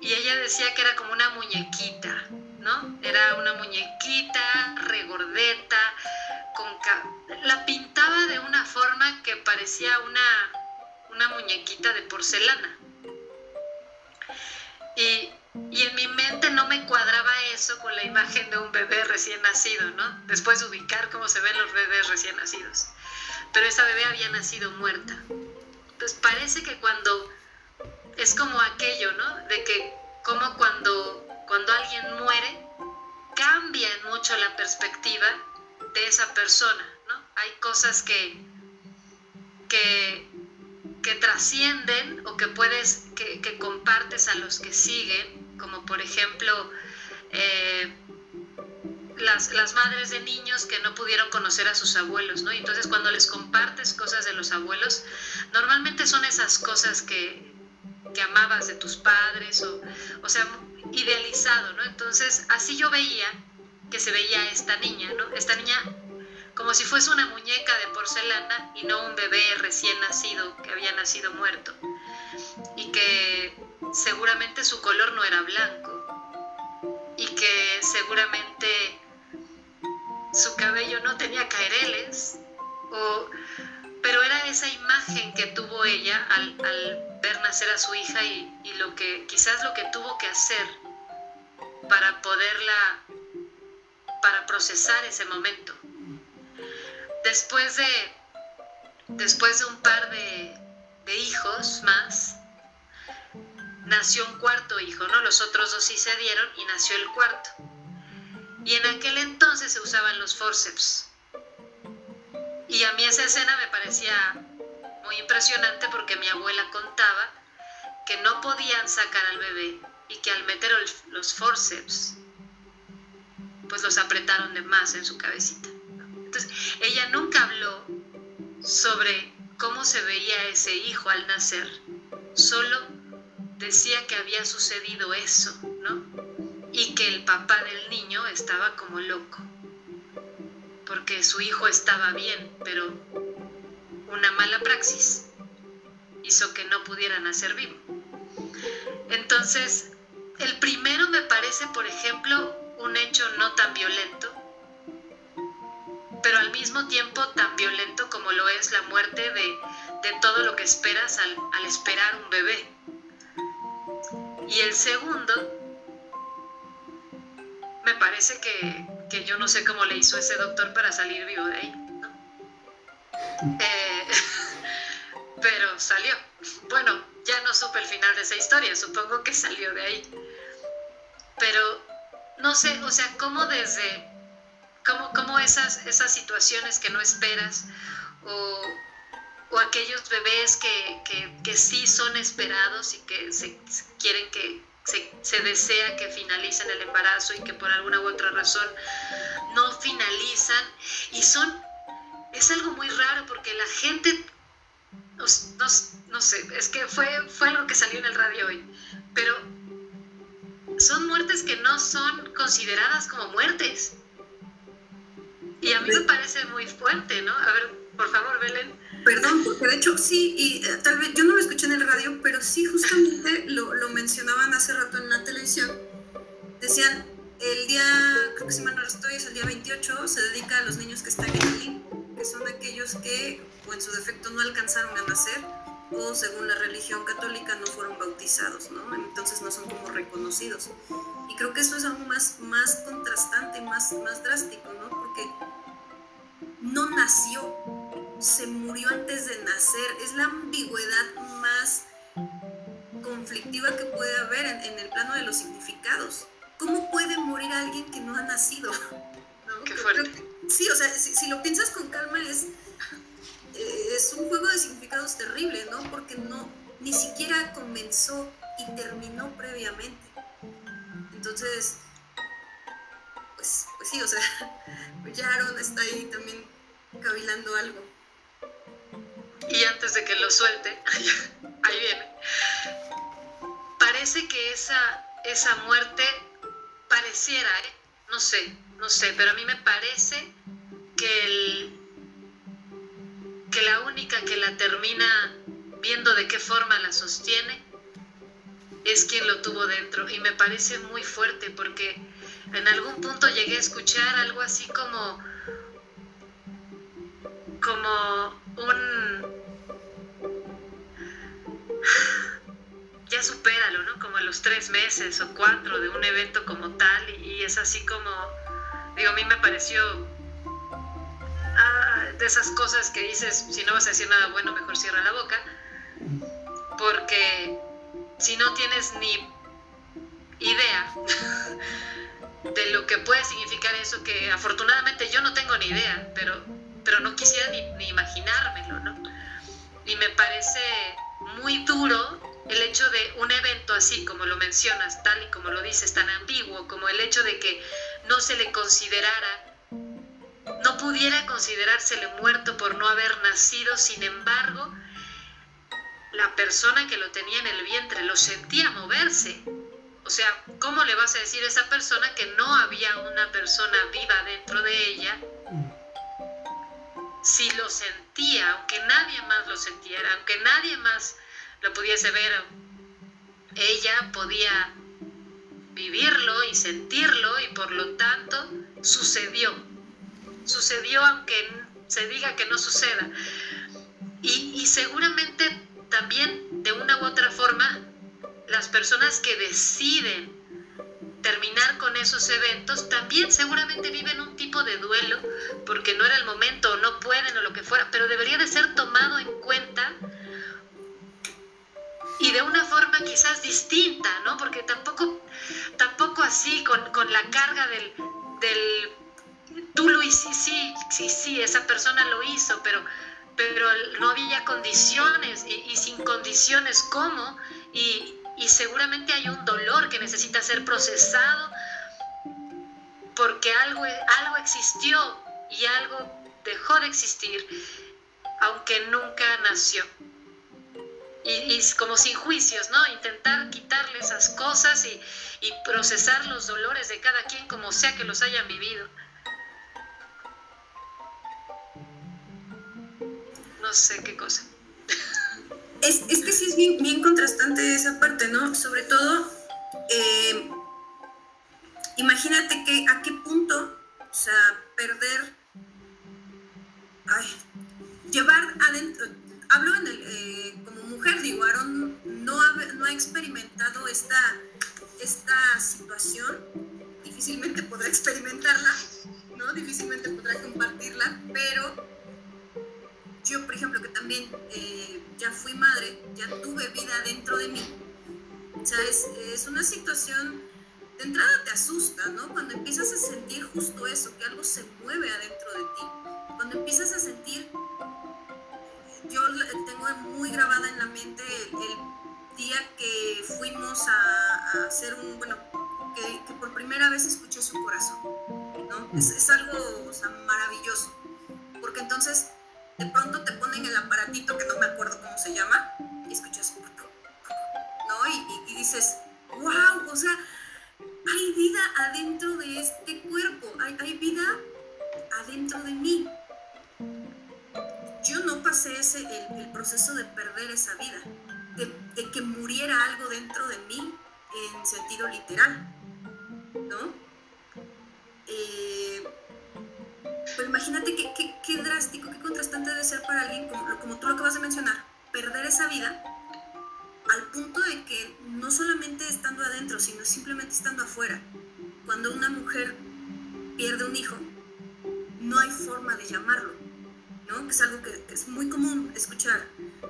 y ella decía que era como una muñequita, ¿no? Era una muñequita regordeta, con la pintaba de una forma que parecía una, una muñequita de porcelana. Y y en mi mente no me cuadraba eso con la imagen de un bebé recién nacido, ¿no? Después de ubicar cómo se ven los bebés recién nacidos. Pero esa bebé había nacido muerta. Entonces parece que cuando es como aquello, ¿no? De que como cuando, cuando alguien muere, cambia mucho la perspectiva de esa persona, ¿no? Hay cosas que, que, que trascienden o que puedes, que, compartes a los que siguen como por ejemplo eh, las, las, madres de niños que no pudieron conocer a sus abuelos, ¿no? Y entonces cuando les compartes cosas de los abuelos, normalmente son esas cosas que, que amabas de tus padres, o, o sea, idealizado, ¿no? Entonces así yo veía que se veía esta niña, ¿no? Esta niña como si fuese una muñeca de porcelana y no un bebé recién nacido que había nacido muerto. Y que seguramente su color no era blanco y que seguramente su cabello no tenía caireles, pero era esa imagen que tuvo ella al, ver nacer a su hija y, y, lo que quizás lo que tuvo que hacer para poderla para procesar ese momento. Después de, después de un par de, de hijos más, nació un cuarto hijo, ¿no? Los otros dos sí se dieron y nació el cuarto. Y en aquel entonces se usaban los forceps. Y a mí esa escena me parecía muy impresionante porque mi abuela contaba que no podían sacar al bebé y que al meter los forceps, pues los apretaron de más en su cabecita. Entonces, ella nunca habló sobre cómo se veía ese hijo al nacer, solo decía que había sucedido eso, ¿no? Y que el papá del niño estaba como loco, porque su hijo estaba bien, pero una mala praxis hizo que no pudiera nacer vivo. Entonces, el primero me parece, por ejemplo, un hecho no tan violento, pero al mismo tiempo tan violento como lo es la muerte de, todo lo que esperas al, al esperar un bebé. Y el segundo, me parece que, yo no sé cómo le hizo ese doctor para salir vivo de ahí. Eh, (laughs) pero salió. Bueno, ya no supe el final de esa historia, supongo que salió de ahí. Pero no sé, o sea, cómo desde, cómo, cómo esas, esas situaciones que no esperas o, o aquellos bebés que, que, que, sí son esperados y que se, quieren que se, se, desea que finalicen el embarazo y que por alguna u otra razón no finalizan y son es algo muy raro porque la gente no, no, no sé es que fue fue algo que salió en el radio hoy pero son muertes que no son consideradas como muertes. Y a mí me parece muy fuerte, ¿no? A ver, por favor, Belén. Perdón, porque de hecho sí, y eh, tal vez yo no lo escuché en el radio, pero sí justamente lo, lo, mencionaban hace rato en la televisión. Decían, el día, creo que si mal no estoy, es el día 28, se dedica a los niños que están en el que son aquellos que, o en su defecto, no alcanzaron a nacer o según la religión católica no fueron bautizados, ¿no? Entonces no son como reconocidos. Y creo que eso es algo más, más contrastante, más, más drástico, ¿no? Porque no nació, se murió antes de nacer. Es la ambigüedad más conflictiva que puede haber en, el plano de los significados. ¿Cómo puede morir alguien que no ha nacido? (laughs) Qué fuerte. Sí, o sea, si, si lo piensas con calma es es un juego de significados terrible, ¿no? Porque no, ni siquiera comenzó y terminó previamente. Entonces, pues, pues sí, o sea, (laughs) ya Aaron está ahí también cavilando algo. Y antes de que lo suelte, (laughs) ahí viene. Parece que esa, esa muerte pareciera, ¿eh? no sé, no sé, pero a mí me parece que el, que la única que la termina viendo de qué forma la sostiene es quien lo tuvo dentro. Y me parece muy fuerte porque en algún punto llegué a escuchar algo así como, como un... Ya supéralo, ¿no? Como a los tres meses o cuatro de un evento como tal y es así como, digo, a mí me pareció de esas cosas que dices, si no vas a decir nada bueno, mejor cierra la boca, porque si no tienes ni idea (laughs) de lo que puede significar eso, que afortunadamente yo no tengo ni idea, pero, pero no quisiera ni, ni imaginármelo, ¿no? Y me parece muy duro el hecho de un evento así como lo mencionas, tal y como lo dices, tan ambiguo, como el hecho de que no se le considerara no pudiera considerársele muerto por no haber nacido, sin embargo, la persona que lo tenía en el vientre lo sentía moverse. O sea, ¿cómo le vas a decir a esa persona que no había una persona viva dentro de ella si lo sentía, aunque nadie más lo sintiera, aunque nadie más lo pudiese ver? Ella podía vivirlo y sentirlo y por lo tanto sucedió sucedió aunque se diga que no suceda. Y, seguramente también de una u otra forma las personas que deciden terminar con esos eventos, también seguramente viven un tipo de duelo, porque no era el momento o no pueden o lo que fuera, pero debería de ser tomado en cuenta y de una forma quizás distinta, ¿no? Porque tampoco, tampoco así, con, la carga del, del, tú lo hiciste, sí, sí, sí, esa persona lo hizo, pero, pero no había condiciones y, y sin condiciones, ¿cómo? Y, y seguramente hay un dolor que necesita ser procesado porque algo, algo existió y algo dejó de existir, aunque nunca nació. Y, como sin juicios, ¿no? Intentar quitarle esas cosas y, y procesar los dolores de cada quien como sea que los hayan vivido. Sé qué cosa. Es, es que sí es bien, contrastante esa parte, ¿no? Sobre todo, eh, imagínate que a qué punto, perder, llevar adentro, hablo en el, eh, como mujer, digo, Aaron no ha, no ha experimentado esta, esta situación, difícilmente podrá experimentarla, ¿no? Difícilmente podrá compartirla, pero yo, por ejemplo, que también eh, ya fui madre, ya tuve vida dentro de mí. O sea, es, una situación, de entrada te asusta, ¿no? Cuando empiezas a sentir justo eso, que algo se mueve adentro de ti. Cuando empiezas a sentir, yo tengo muy grabada en la mente el, día que fuimos a, hacer un, bueno, que, por primera vez escuché su corazón, ¿no? Es, algo maravilloso, porque entonces de pronto te ponen el aparatito que no me acuerdo cómo se llama y escuchas, ¿no? Y, dices, wow, o sea, hay vida adentro de este cuerpo, hay, hay vida adentro de mí. Yo no pasé ese, el, proceso de perder esa vida, de, de, que muriera algo dentro de mí en sentido literal, ¿no? Eh, pero imagínate qué, qué, drástico, qué contrastante debe ser para alguien como, tú lo acabas de mencionar, perder esa vida al punto de que no solamente estando adentro, sino simplemente estando afuera. Cuando una mujer pierde un hijo, no hay forma de llamarlo, ¿no? Que es algo que, que es muy común escuchar.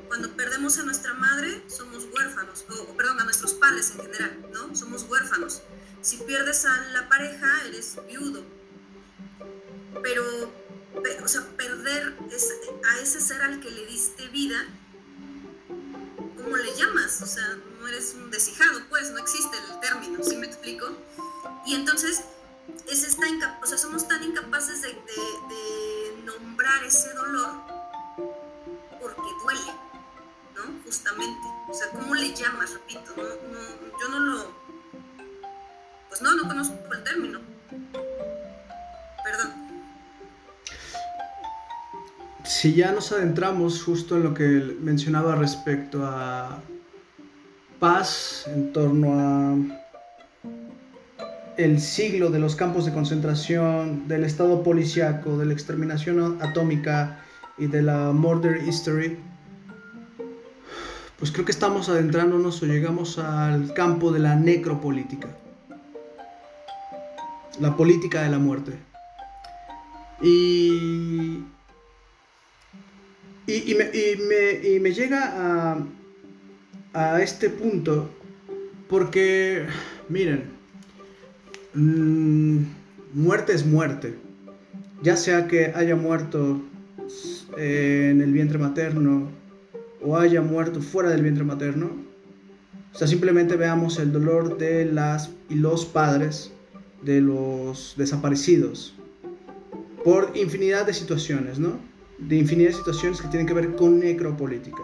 Cuando perdemos a nuestra madre, somos huérfanos, o, o, perdón, a nuestros padres en general, ¿no? Somos huérfanos. Si pierdes a la pareja, eres viudo, pero, o sea, perder a ese ser al que le diste vida, ¿cómo le llamas? O sea, no eres un deshijado, pues, no existe el término, ¿sí me explico? Y entonces, es esta o sea, somos tan incapaces de, de, nombrar ese dolor porque duele, ¿no? Justamente. O sea, ¿cómo le llamas? Repito, no, no, yo no lo... Pues no, no conozco el término. Perdón. Si ya nos adentramos justo en lo que mencionaba respecto a paz en torno a el siglo de los campos de concentración, del estado policiaco, de la exterminación atómica y de la murder history, pues creo que estamos adentrándonos o llegamos al campo de la necropolítica, la política de la muerte. Y y, me, y, me, llega a, este punto porque, miren, mmm, muerte es muerte. Ya sea que haya muerto en el vientre materno o haya muerto fuera del vientre materno. O sea, simplemente veamos el dolor de las y los padres de los desaparecidos por infinidad de situaciones, ¿no? De infinidad de situaciones que tienen que ver con necropolítica.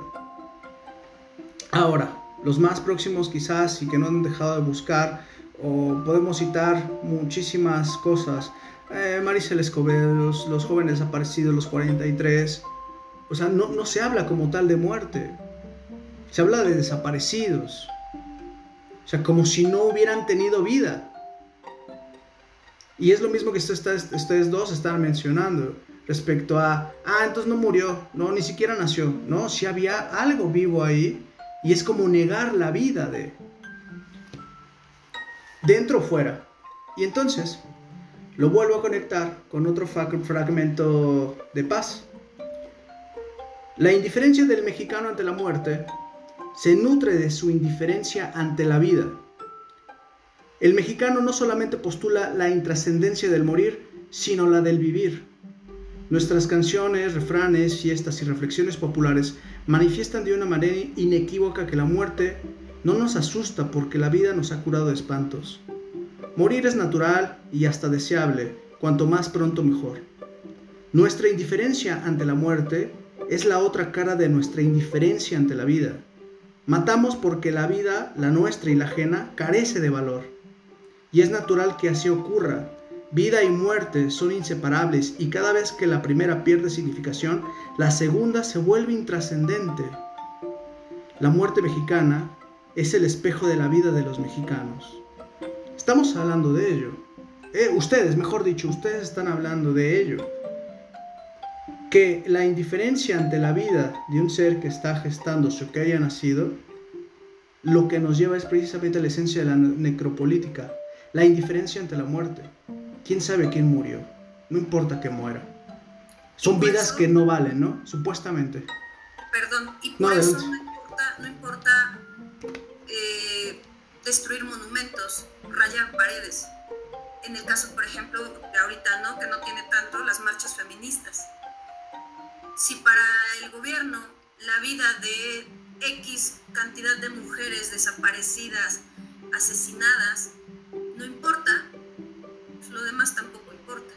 Ahora, los más próximos quizás y que no han dejado de buscar, o podemos citar muchísimas cosas, eh, Maricel Escobedo, los, los, jóvenes desaparecidos, los 43, o sea, no, no se habla como tal de muerte, se habla de desaparecidos, o sea, como si no hubieran tenido vida. Y es lo mismo que ustedes, ustedes dos están mencionando respecto a, ah, entonces no murió, no, ni siquiera nació, no, si había algo vivo ahí y es como negar la vida de... dentro o fuera. Y entonces lo vuelvo a conectar con otro fragmento de paz. La indiferencia del mexicano ante la muerte se nutre de su indiferencia ante la vida. El mexicano no solamente postula la intrascendencia del morir, sino la del vivir. Nuestras canciones, refranes, fiestas y reflexiones populares manifiestan de una manera inequívoca que la muerte no nos asusta porque la vida nos ha curado de espantos. Morir es natural y hasta deseable, cuanto más pronto mejor. Nuestra indiferencia ante la muerte es la otra cara de nuestra indiferencia ante la vida. Matamos porque la vida, la nuestra y la ajena, carece de valor. Y es natural que así ocurra. Vida y muerte son inseparables y cada vez que la primera pierde significación, la segunda se vuelve intrascendente. La muerte mexicana es el espejo de la vida de los mexicanos. Estamos hablando de ello. Eh, ustedes, mejor dicho, ustedes están hablando de ello. Que la indiferencia ante la vida de un ser que está gestándose o que haya nacido, lo que nos lleva es precisamente la esencia de la necropolítica, la indiferencia ante la muerte. ¿Quién sabe quién murió? No importa que muera. Son vidas que no valen, ¿no? Supuestamente. Perdón, y por eso no importa, eh, destruir monumentos, rayar paredes. En el caso, por ejemplo, de ahorita, ¿no? Que no tiene tanto las marchas feministas. Si para el gobierno la vida de X cantidad de mujeres desaparecidas, asesinadas, no importa, pues lo demás tampoco importa,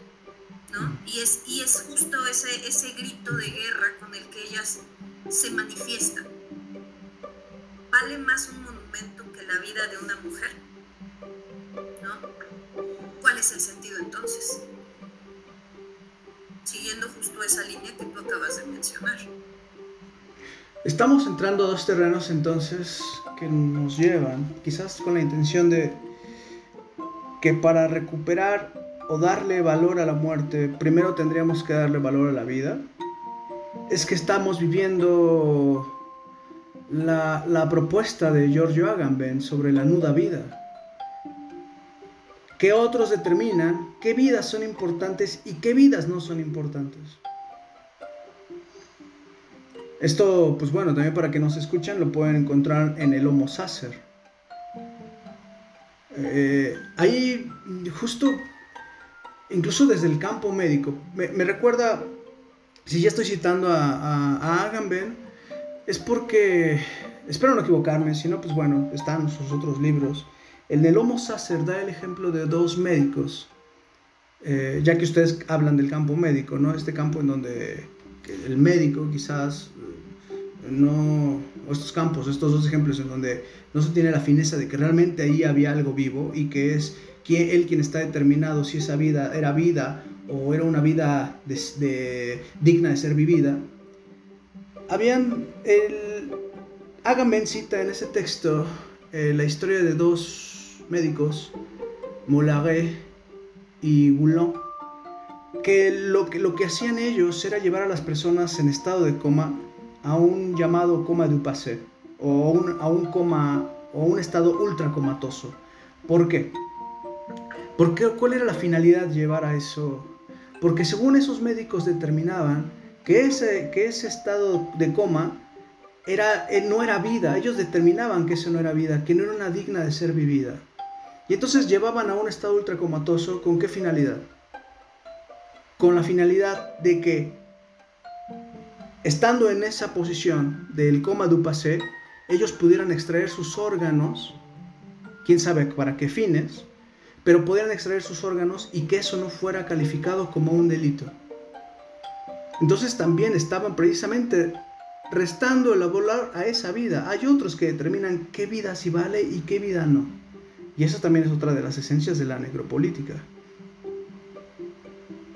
¿no? Y es, y es justo ese, ese grito de guerra con el que ellas se manifiestan. ¿Vale más un monumento que la vida de una mujer? ¿Cuál es el sentido entonces? Siguiendo justo esa línea que tú acabas de mencionar. Estamos entrando a dos terrenos entonces que nos llevan, quizás con la intención de que para recuperar o darle valor a la muerte, primero tendríamos que darle valor a la vida. Es que estamos viviendo la, la propuesta de Giorgio Agamben sobre la nuda vida que otros determinan qué vidas son importantes y qué vidas no son importantes. Esto, pues bueno, también para que nos escuchen, lo pueden encontrar en el Homo Sacer. Eh, ahí, justo, incluso desde el campo médico, me, recuerda, si ya estoy citando a, Agamben, es porque, espero no equivocarme, si no, pues bueno, están sus otros libros el Homo Sacer da el ejemplo de dos médicos, eh, ya que ustedes hablan del campo médico, ¿no? Este campo en donde el médico quizás no, estos campos, estos dos ejemplos en donde no se tiene la fineza de que realmente ahí había algo vivo y que es quien, él quien está determinado si esa vida era vida o era una vida digna de ser vivida. Habían, el, Agamben cita en ese texto eh, la historia de dos médicos, Molaret y Boulon, que lo, que lo que hacían ellos era llevar a las personas en estado de coma a un llamado coma du passé, o un, a un coma o un estado ultracomatoso. ¿Por qué? Porque, ¿Cuál era la finalidad llevar a eso? Porque según esos médicos determinaban que ese, que ese estado de coma era, eh, no era vida, ellos determinaban que eso no era vida, que no era una digna de ser vivida. Y entonces llevaban a un estado ultracomatoso con qué finalidad? Con la finalidad de que, estando en esa posición del coma du passé, ellos pudieran extraer sus órganos, quién sabe para qué fines, pero pudieran extraer sus órganos y que eso no fuera calificado como un delito. Entonces también estaban precisamente restando el valor a esa vida. Hay otros que determinan qué vida sí vale y qué vida no. Y eso también es otra de las esencias de la necropolítica.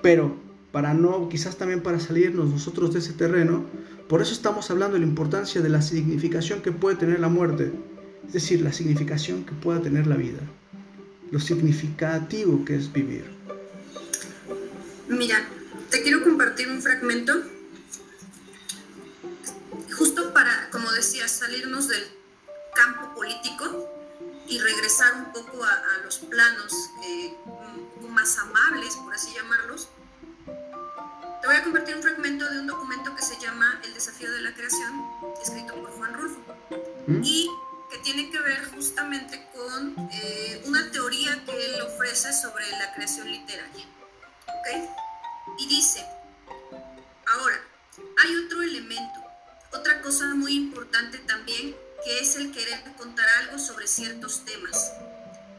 Pero para no, quizás también para salirnos nosotros de ese terreno, por eso estamos hablando de la importancia de la significación que puede tener la muerte, es decir, la significación que pueda tener la vida, lo significativo que es vivir. Mira, te quiero compartir un fragmento, justo para, como decías, salirnos del campo político y regresar un poco a, los planos eh, más amables, por así llamarlos, te voy a compartir un fragmento de un documento que se llama El desafío de la creación, escrito por Juan Rulfo, ¿Mm? y que tiene que ver justamente con eh, una teoría que él ofrece sobre la creación literaria. ¿okay? Y dice, ahora, hay otro elemento, otra cosa muy importante también, que es el querer contar algo sobre ciertos temas.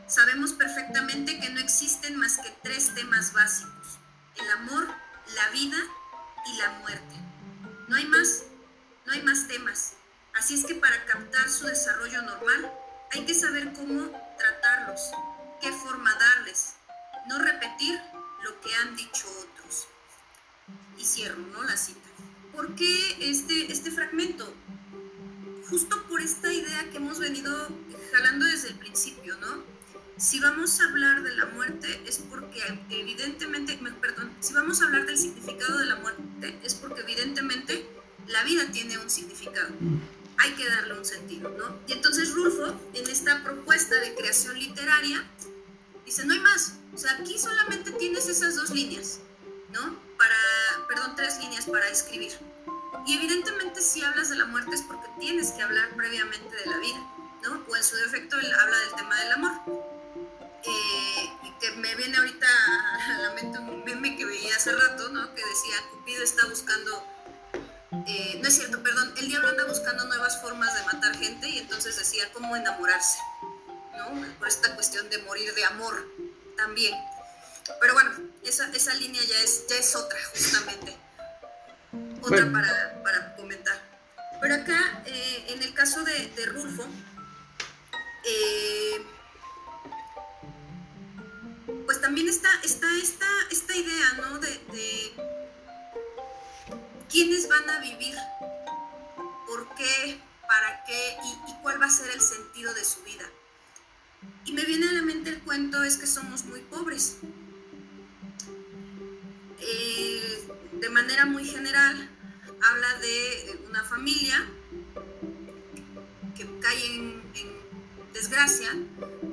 Sabemos perfectamente que no existen más que tres temas básicos, el amor, la vida y la muerte. No hay más, no hay más temas. Así es que para captar su desarrollo normal hay que saber cómo tratarlos, qué forma darles, no repetir lo que han dicho otros. Y cierro, ¿no? La cita. ¿Por qué este, este fragmento? Justo por esta idea que hemos venido jalando desde el principio, ¿no? Si vamos a hablar de la muerte es porque evidentemente, perdón, si vamos a hablar del significado de la muerte es porque evidentemente la vida tiene un significado. Hay que darle un sentido, ¿no? Y entonces Rulfo, en esta propuesta de creación literaria, dice, no hay más. O sea, aquí solamente tienes esas dos líneas, ¿no? Para, perdón, tres líneas para escribir. Y evidentemente si hablas de la muerte es porque tienes que hablar previamente de la vida, ¿no? O en su defecto él habla del tema del amor. Eh, que me viene ahorita a la mente un meme que veía hace rato, ¿no? Que decía, Cupido está buscando, eh, no es cierto, perdón, el diablo anda buscando nuevas formas de matar gente y entonces decía cómo enamorarse, ¿no? Por esta cuestión de morir de amor también. Pero bueno, esa, esa línea ya es, ya es otra, justamente. Otra para, para, comentar. Pero acá, eh, en el caso de, de Rulfo, eh, también está, está esta, esta idea, ¿no? De, quiénes van a vivir, por qué, para qué y, cuál va a ser el sentido de su vida. Y me viene a la mente el cuento es que somos muy pobres. Eh, de manera muy general, habla de una familia que cae en desgracia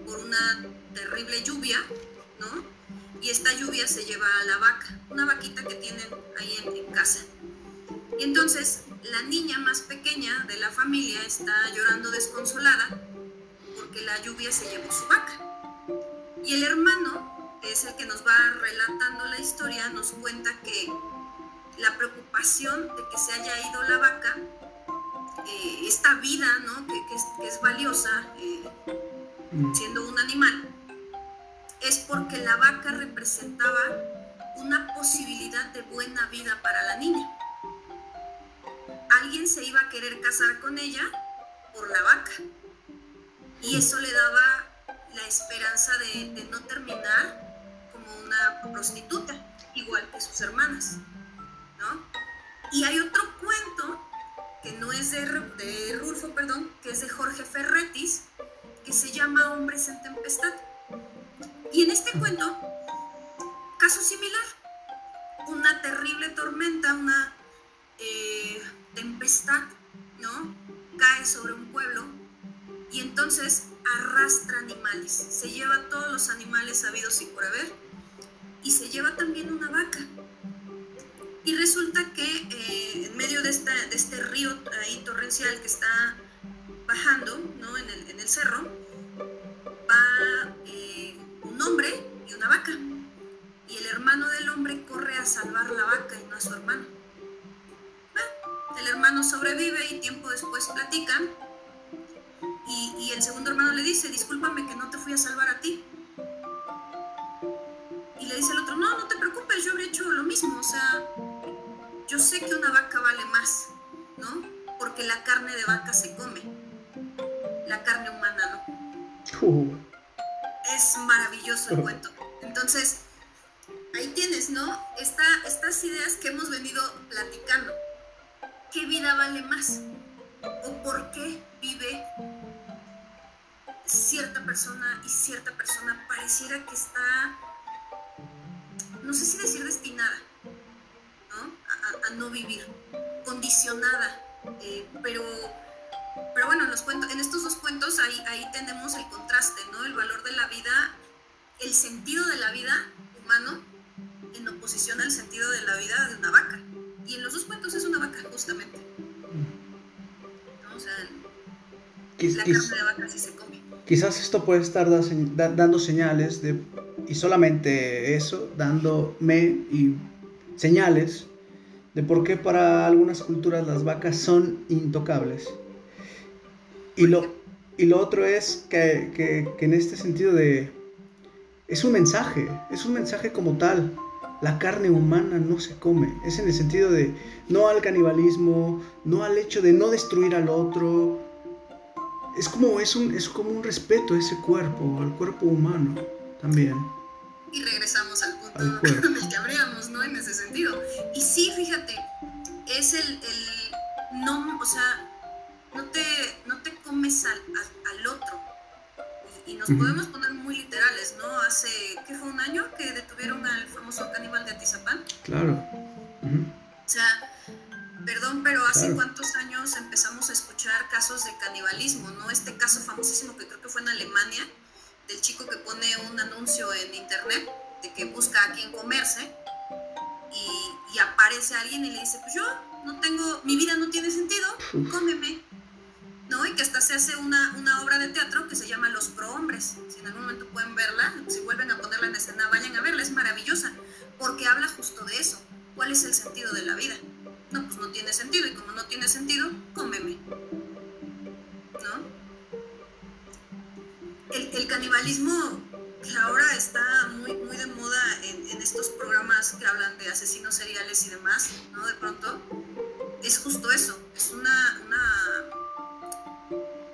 por una terrible lluvia y esta lluvia se lleva a la vaca, una vaquita que tienen ahí en, casa. Y entonces la niña más pequeña de la familia está llorando desconsolada porque la lluvia se llevó su vaca. Y el hermano, que es el que nos va relatando la historia, nos cuenta que la preocupación de que se haya ido la vaca, eh, esta vida ¿no? que, es, valiosa, eh, mm. siendo un animal, es porque la vaca representaba una posibilidad de buena vida para la niña. Alguien se iba a querer casar con ella por la vaca. Y eso le daba la esperanza de, no terminar como una prostituta, igual que sus hermanas. Y hay otro cuento que no es de, de Rulfo, perdón, que es de Jorge Ferretis, que se llama Hombres en Tempestad. Y en este cuento, caso similar, una terrible tormenta, una eh, tempestad, ¿no? Cae sobre un pueblo y entonces arrastra animales, se lleva todos los animales habidos y por haber y se lleva también una vaca. Y resulta que eh, en medio de, de, este río ahí torrencial que está bajando ¿no? en, el, en el cerro, va un hombre y una vaca. Y el hermano del hombre corre a salvar la vaca y no a su hermano. el hermano sobrevive y tiempo después platican. Y, el segundo hermano le dice, discúlpame que no te fui a salvar a ti. Y le dice el otro, no, no te preocupes, yo habría hecho lo mismo. O sea, yo sé que una vaca vale más, ¿no? Porque la carne de vaca se come. La carne humana no. Uh es maravilloso el cuento. Entonces, ahí tienes, ¿no? estas ideas que hemos venido platicando. ¿Qué vida vale más? ¿O por qué vive cierta persona y cierta persona pareciera que está, no sé si decir destinada, ¿no? A, no vivir, condicionada, eh, pero pero bueno, los cuentos, en estos dos cuentos ahí, ahí tenemos el contraste, ¿no? El valor de la vida, el sentido de la vida humano en oposición al sentido de la vida de una vaca. Y en los dos cuentos es una vaca, justamente. ¿No? O sea, la carne de vaca sí se come. Quizás esto puede estar dando señales de, y solamente eso, dándome y señales de por qué para algunas culturas las vacas son intocables y lo, y lo otro es que, que, que en este sentido de... Es un mensaje, es un mensaje como tal. La carne humana no se come. Es en el sentido de no al canibalismo, no al hecho de no destruir al otro. Es como, es un, es como un respeto a ese cuerpo, al cuerpo humano también. Y regresamos al punto al (laughs) en el que habríamos, ¿no? En ese sentido. Y sí, fíjate, es el, el no, o sea, no te, no te comes al, al, otro. Y, nos podemos poner muy literales, ¿no? Hace, ¿qué fue un año que detuvieron al famoso caníbal de Atizapán? Claro. O sea, perdón, pero hace cuántos años empezamos a escuchar casos de canibalismo, ¿no? Este caso famosísimo que creo que fue en Alemania, del chico que pone un anuncio en internet de que busca a quien comerse y, y aparece alguien y le dice, pues yo no tengo, mi vida no tiene sentido, cómeme. ¿No? Y que hasta se hace una, una, obra de teatro que se llama Los Prohombres. Si en algún momento pueden verla, si vuelven a ponerla en escena, vayan a verla, es maravillosa, porque habla justo de eso. ¿Cuál es el sentido de la vida? No, pues no tiene sentido, y como no tiene sentido, cómeme. ¿No? El, el canibalismo que ahora está muy, muy de moda en, estos programas que hablan de asesinos seriales y demás, ¿no? De pronto, es justo eso, es una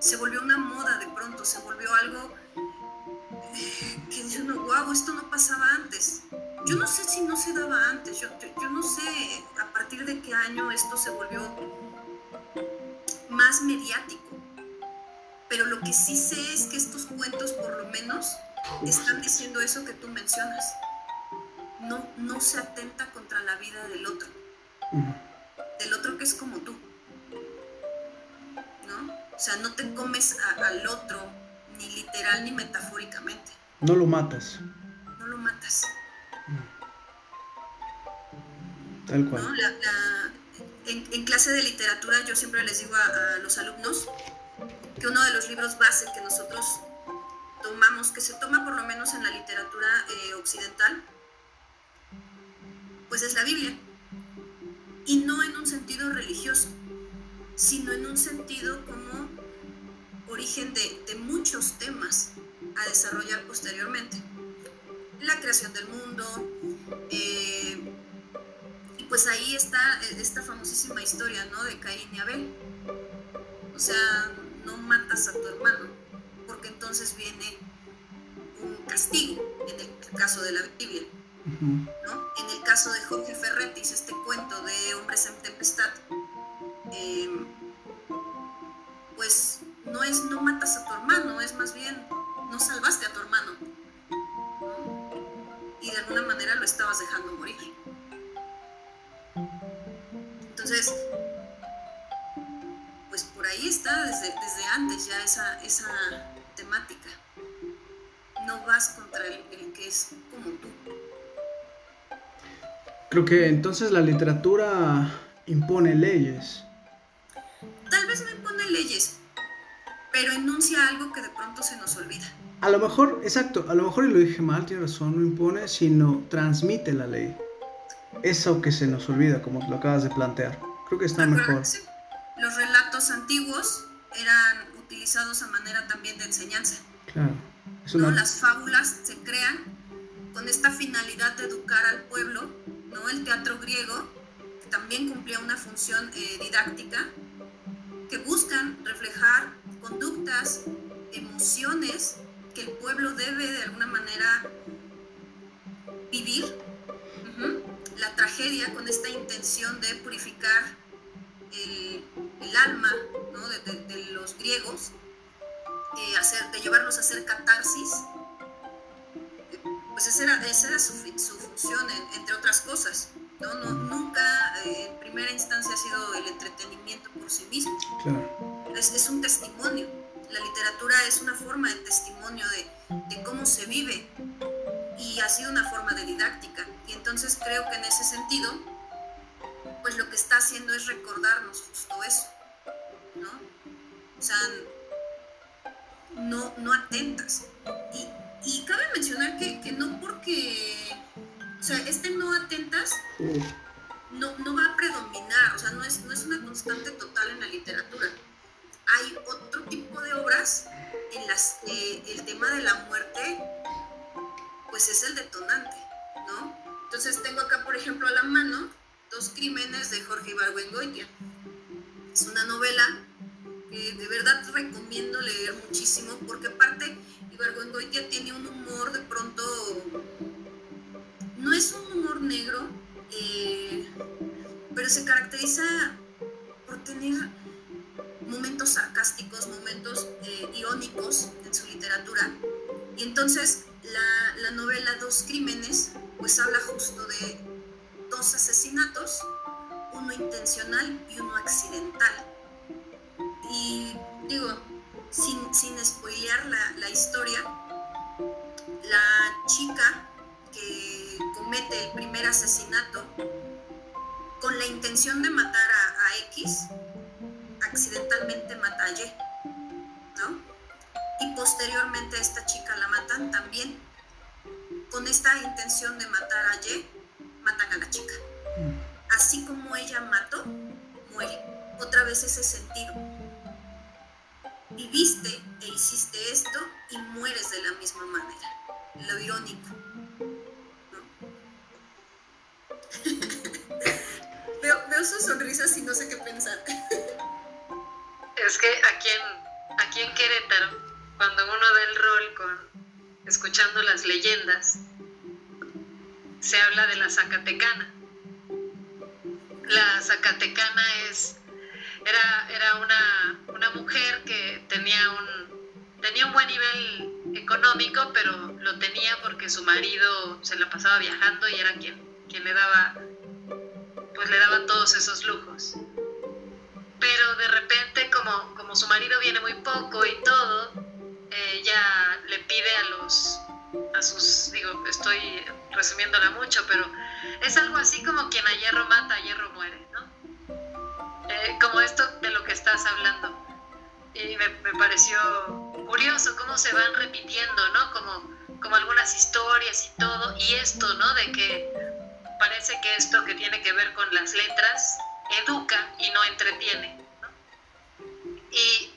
se volvió una moda de pronto, se volvió algo eh, que dice uno, wow, esto no pasaba antes. Yo no sé si no se daba antes, yo, yo, no sé a partir de qué año esto se volvió más mediático, pero lo que sí sé es que estos cuentos por lo menos están diciendo eso que tú mencionas. No, no se atenta contra la vida del otro, del otro que es como tú. O sea, no te comes al otro, ni literal ni metafóricamente. No lo matas. No lo matas. Tal cual. en, clase de literatura yo siempre les digo a, los alumnos que uno de los libros base que nosotros tomamos, que se toma por lo menos en la literatura eh, occidental, pues es la Biblia. Y no en un sentido religioso, sino en un sentido como origen de, muchos temas a desarrollar posteriormente. La creación del mundo, eh, y pues ahí está esta famosísima historia ¿no? de Caín y Abel. O sea, no matas a tu hermano, porque entonces viene un castigo, en el caso de la Biblia. ¿no? En el caso de Jorge Ferretis, este cuento de Hombres en Tempestad, eh, pues no es no matas a tu hermano, es más bien no salvaste a tu hermano. Y de alguna manera lo estabas dejando morir. Entonces, pues por ahí está desde, desde antes ya esa, esa temática. No vas contra el, el que es como tú. Creo que entonces la literatura impone leyes Tal vez no impone leyes, pero enuncia algo que de pronto se nos olvida. A lo mejor, exacto, a lo mejor y lo dije mal, tiene razón, no impone, sino transmite la ley. Eso que se nos olvida, como lo acabas de plantear. Creo que está mejor. Los relatos antiguos eran utilizados a manera también de enseñanza. Claro. ¿no? Las fábulas se crean con esta finalidad de educar al pueblo, ¿no? El teatro griego también cumplía una función eh, didáctica que buscan reflejar conductas, emociones que el pueblo debe de alguna manera vivir. La tragedia con esta intención de purificar el, alma de, los griegos, eh, hacer, de llevarlos a hacer catarsis, pues esa era, esa era su, función, entre otras cosas. ¿No? nunca eh, en primera instancia ha sido el entretenimiento por sí mismo. Claro. es, un testimonio. La literatura es una forma de testimonio de, de cómo se vive y ha sido una forma de didáctica. Y entonces creo que en ese sentido, pues lo que está haciendo es recordarnos justo eso, ¿no? O sea, no, no atentas. Y, y cabe mencionar que, que, no porque, o sea, este no atentas no, no va a predominar, o sea, no es, no es una constante total en la literatura. Hay otro tipo de obras en las que el tema de la muerte, pues es el detonante, ¿no? Entonces tengo acá, por ejemplo, a la mano Dos Crímenes de Jorge Ibargüengoitia. Es una novela que de verdad recomiendo leer muchísimo porque aparte Ibargüengoitia tiene un humor de pronto, no es un humor negro, eh, pero se caracteriza por tener momentos sarcásticos, momentos eh, irónicos en su literatura. Y entonces la, la novela Dos Crímenes pues habla justo de dos asesinatos, uno intencional y uno accidental. Y digo, sin, sin spoilear la, la historia, la chica que comete el primer asesinato con la intención de matar a, X, accidentalmente mata a Y, ¿no? Y posteriormente a esta chica la matan también con esta intención de matar a Y, matan a la chica. Así como ella mató, muere. Otra vez ese sentido. Viviste e hiciste esto y mueres de la misma manera. Lo irónico. (laughs) veo, sus sonrisas y no sé qué pensar. (laughs) es que aquí en, aquí en Querétaro, cuando uno da el rol con escuchando las leyendas, se habla de la Zacatecana. La Zacatecana es, era, era una, una mujer que tenía un, tenía un buen nivel económico, pero lo tenía porque su marido se la pasaba viajando y era quien, quien le daba, pues le daba todos esos lujos. Pero de repente, como, como su marido viene muy poco y todo, ella le pide a los a sus, digo, estoy resumiéndola mucho, pero es algo así como quien a hierro mata, a hierro muere, ¿no? Eh, como esto de lo que estás hablando. Y me, pareció curioso cómo se van repitiendo, ¿no? Como, como algunas historias y todo, y esto, ¿no? De que parece que esto que tiene que ver con las letras educa y no entretiene. Y,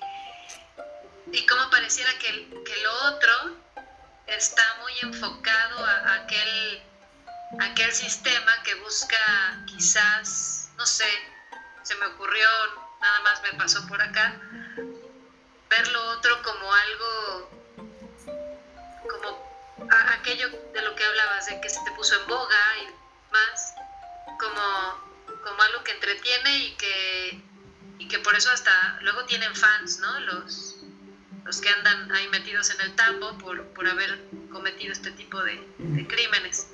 y cómo pareciera que, que lo otro está muy enfocado a, aquel, aquel sistema que busca quizás, no sé, se me ocurrió, nada más me pasó por acá, ver lo otro como algo, como aquello de lo que hablabas, de que se te puso en boga y más, como, como algo que entretiene y que, y que por eso hasta luego tienen fans, ¿no? Los, los que andan ahí metidos en el tambo por, por haber cometido este tipo de, crímenes.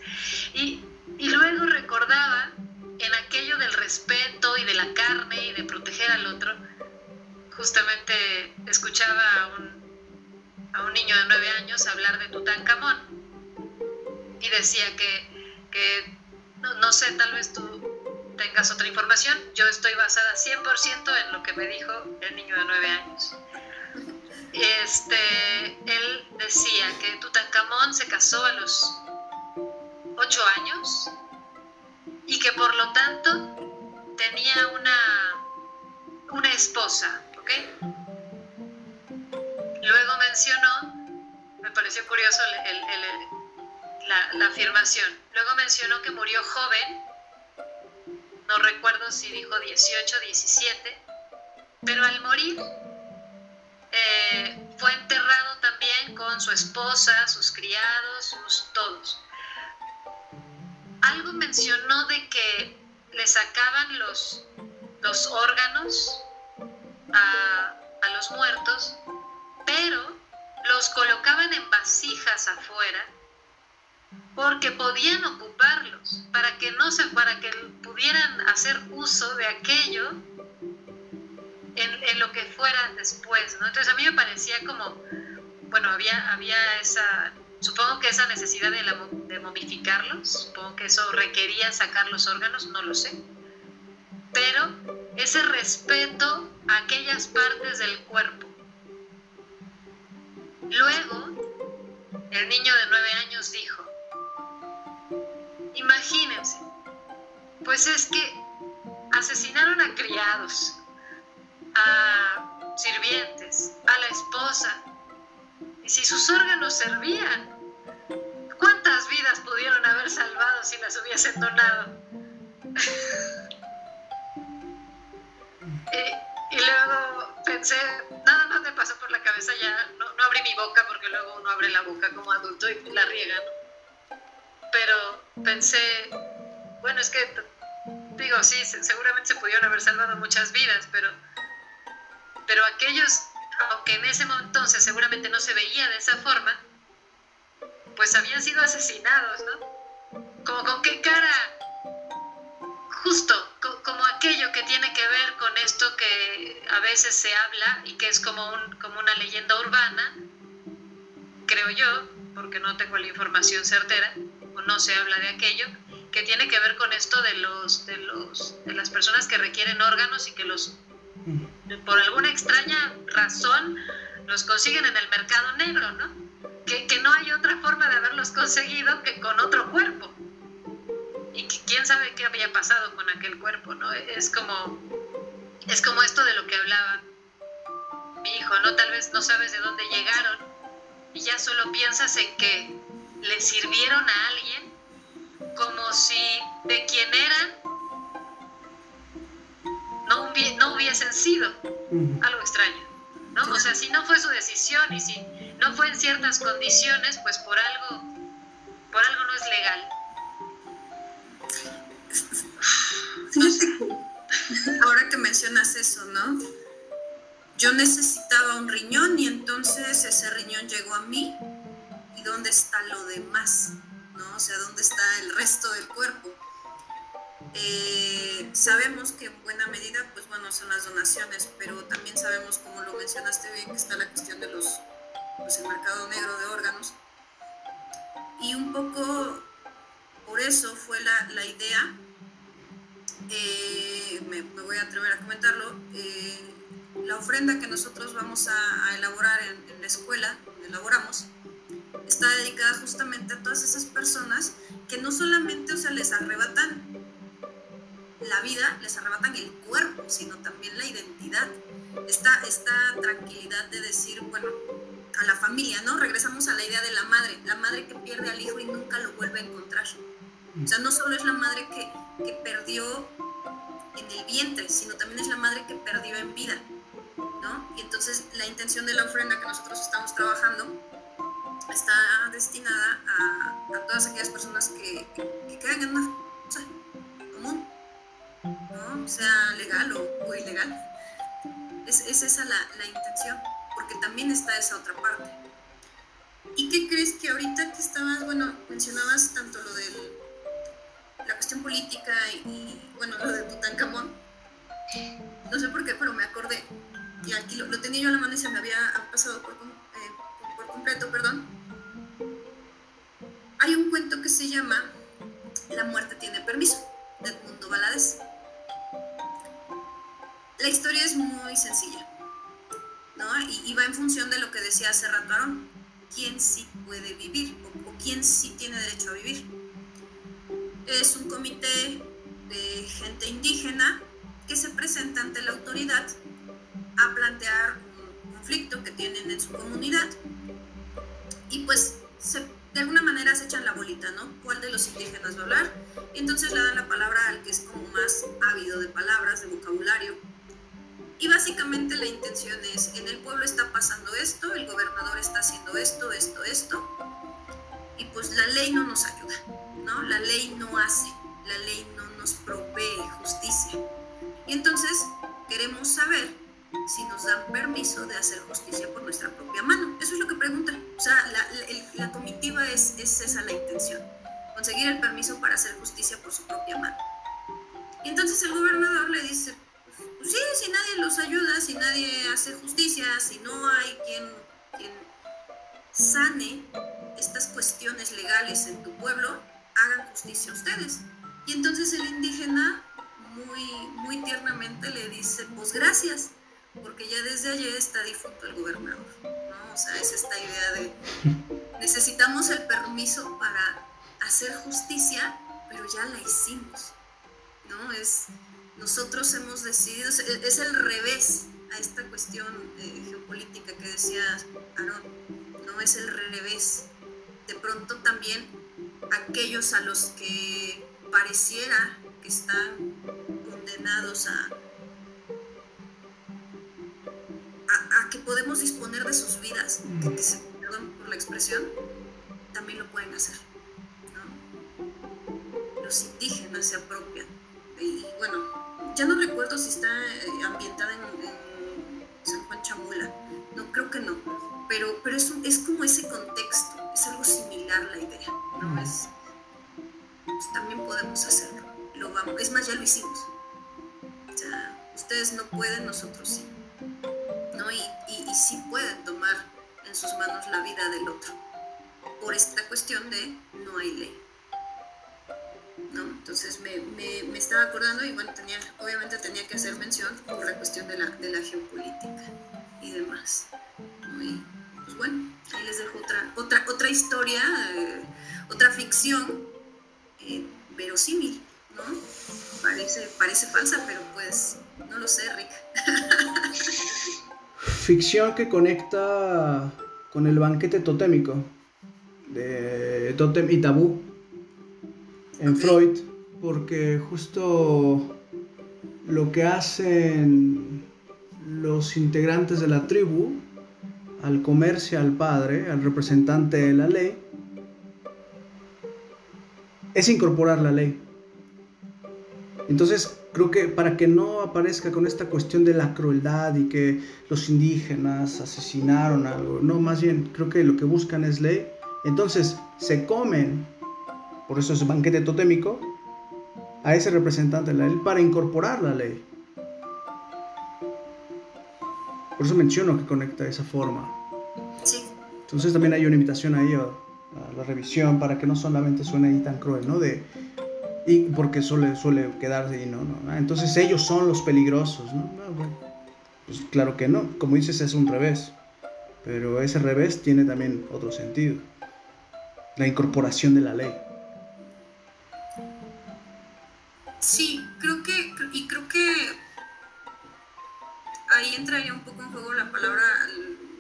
Y, y, luego recordaba en aquello del respeto y de la carne y de proteger al otro, justamente escuchaba a un, a un niño de nueve años hablar de Tutankamón y decía que, que no, no sé, tal vez tú tengas otra información, yo estoy basada 100% en lo que me dijo el niño de nueve años este, él decía que Tutankamón se casó a los ocho años y que por lo tanto tenía una, una esposa, ¿ok? Luego mencionó, me pareció curioso la, afirmación, luego mencionó que murió joven, no recuerdo si dijo 18, 17, pero al morir eh, fue enterrado también con su esposa, sus criados, sus todos. Algo mencionó de que le sacaban los, los órganos a, a los muertos, pero los colocaban en vasijas afuera porque podían ocuparlos para que no se para que pudieran hacer uso de aquello en, lo que fuera después. Entonces a mí me parecía como, bueno, había, había esa, supongo que esa necesidad de, de momificarlos, supongo que eso requería sacar los órganos, no lo sé, pero ese respeto a aquellas partes del cuerpo. Luego, el niño de nueve años dijo, imagínense, pues es que asesinaron a criados, a sirvientes, a la esposa, y si sus órganos servían, ¿cuántas vidas pudieron haber salvado si las hubiesen donado? (laughs) Y, luego pensé, nada más me pasó por la cabeza ya, no, abrí mi boca porque luego uno abre la boca como adulto y la riega, Pero pensé, bueno, es que, digo, sí, seguramente se pudieron haber salvado muchas vidas, pero, pero aquellos, aunque en ese entonces seguramente no se veía de esa forma, pues habían sido asesinados, ¿no? Como con qué cara justo como aquello que tiene que ver con esto que a veces se habla y que es como, un, como una leyenda urbana, creo yo, porque no tengo la información certera, o no se habla de aquello, que tiene que ver con esto de, los, de, los, de las personas que requieren órganos y que los, por alguna extraña razón, los consiguen en el mercado negro, ¿no? Que, que no hay otra forma de haberlos conseguido que con otro cuerpo y quién sabe qué había pasado con aquel cuerpo, ¿no? Es como, es como esto de lo que hablaba mi hijo, ¿no? Tal vez no sabes de dónde llegaron y ya solo piensas en que le sirvieron a alguien como si de quien eran no, no hubiesen sido algo extraño, ¿no? O sea, si no fue su decisión y si no fue en ciertas condiciones, pues por algo, por algo no es legal (sighs) ahora que mencionas eso, ¿no? Yo necesitaba un riñón y entonces ese riñón llegó a mí. ¿Y dónde está lo demás? ¿No? O sea, ¿dónde está el resto del cuerpo? Eh, sabemos que en buena medida, pues bueno, son las donaciones, pero también sabemos, como lo mencionaste bien, que está la cuestión de los, pues el mercado negro de órganos. Y un poco por eso fue la, la idea eh, me, voy a atrever a comentarlo, eh, la ofrenda que nosotros vamos a, elaborar en, la escuela, donde elaboramos, está dedicada justamente a todas esas personas que no solamente, o sea, les arrebatan la vida, les arrebatan el cuerpo, sino también la identidad. Esta, esta tranquilidad de decir, bueno, a la familia, ¿no? Regresamos a la idea de la madre, la madre que pierde al hijo y nunca lo vuelve a encontrar. O sea, no solo es la madre que, que perdió en el vientre, sino también es la madre que perdió en vida, ¿no? Y entonces la intención de la ofrenda que nosotros estamos trabajando está destinada a, todas aquellas personas que, que, quedan en una cosa común, ¿no? Sea legal o, ilegal. Es, es esa la, intención, porque también está esa otra parte. ¿Y qué crees que ahorita que estabas, bueno, mencionabas tanto lo del la cuestión política y, bueno, lo de Tutankamón, no sé por qué, pero me acordé, y aquí lo, tenía yo a la mano y se me había pasado por, eh, por completo, perdón. Hay un cuento que se llama La muerte tiene permiso, de Edmundo Valadez. La historia es muy sencilla, ¿no? Y, va en función de lo que decía hace rato Aaron, quién sí puede vivir o quién sí tiene derecho a vivir es un comité de gente indígena que se presenta ante la autoridad a plantear un conflicto que tienen en su comunidad y pues de alguna manera se echan la bolita, ¿no? ¿Cuál de los indígenas va a hablar? Y entonces le dan la palabra al que es como más ávido de palabras, de vocabulario. Y básicamente la intención es, en el pueblo está pasando esto, el gobernador está haciendo esto, esto, esto, y pues la ley no nos ayuda. ¿no? La ley no hace, la ley no nos provee justicia. Y entonces queremos saber si nos dan permiso de hacer justicia por nuestra propia mano. Eso es lo que preguntan. O sea, la, comitiva es, es, esa la intención, conseguir el permiso para hacer justicia por su propia mano. Y entonces el gobernador le dice, pues, sí, si nadie los ayuda, si nadie hace justicia, si no hay quien, sane estas cuestiones legales en tu pueblo, hagan justicia ustedes. Y entonces el indígena muy, muy tiernamente le dice, pues gracias, porque ya desde ayer está difunto el gobernador. ¿no? O sea, es esta idea de necesitamos el permiso para hacer justicia, pero ya la hicimos. ¿no? Es, nosotros hemos decidido, es el revés a esta cuestión eh, geopolítica que decía Aaron, no es el revés. De pronto también aquellos a los que pareciera que están condenados a, que podemos disponer de sus vidas, perdón por la expresión, también lo pueden hacer. Los indígenas se apropian. Y bueno, ya no recuerdo si está eh, ambientada en, San Juan Chamula, no creo que no, pero, pero es, es como ese contexto, es algo similar la idea, ¿no? Es, pues, también podemos hacerlo. Lo vamos, es más, ya lo hicimos. O sea, ustedes no pueden, nosotros sí. Y, y, sí pueden tomar en sus manos la vida del otro. Por esta cuestión de no hay ley. ¿no? Entonces me, me, me, estaba acordando y bueno, tenía, obviamente tenía que hacer mención por la cuestión de la, de la geopolítica y demás. Y pues bueno, ahí les dejo otra, otra, otra historia, eh, otra ficción eh, verosímil, ¿no? Parece, parece falsa, pero pues no lo sé, Rick. (laughs) Ficción que conecta con el banquete totémico de Totem y Tabú en Freud, porque justo lo que hacen los integrantes de la tribu al comerse al padre, al representante de la ley, es incorporar la ley. Entonces, creo que para que no aparezca con esta cuestión de la crueldad y que los indígenas asesinaron algo, no, más bien creo que lo que buscan es ley. Entonces, se comen, por eso es banquete totémico, a ese representante de la ley para incorporar la ley. Por eso menciono que conecta de esa forma. Entonces también hay una invitación ahí la revisión para que no solamente suene ahí tan cruel, ¿no? De, y porque suele, suele quedarse ahí, ¿no? ¿no? Ah, entonces ellos son los peligrosos, ¿no? pues claro que no, como dices es un revés, pero ese revés tiene también otro sentido, la incorporación de la ley. Sí, creo que, y creo que ahí entraría un poco en juego la palabra,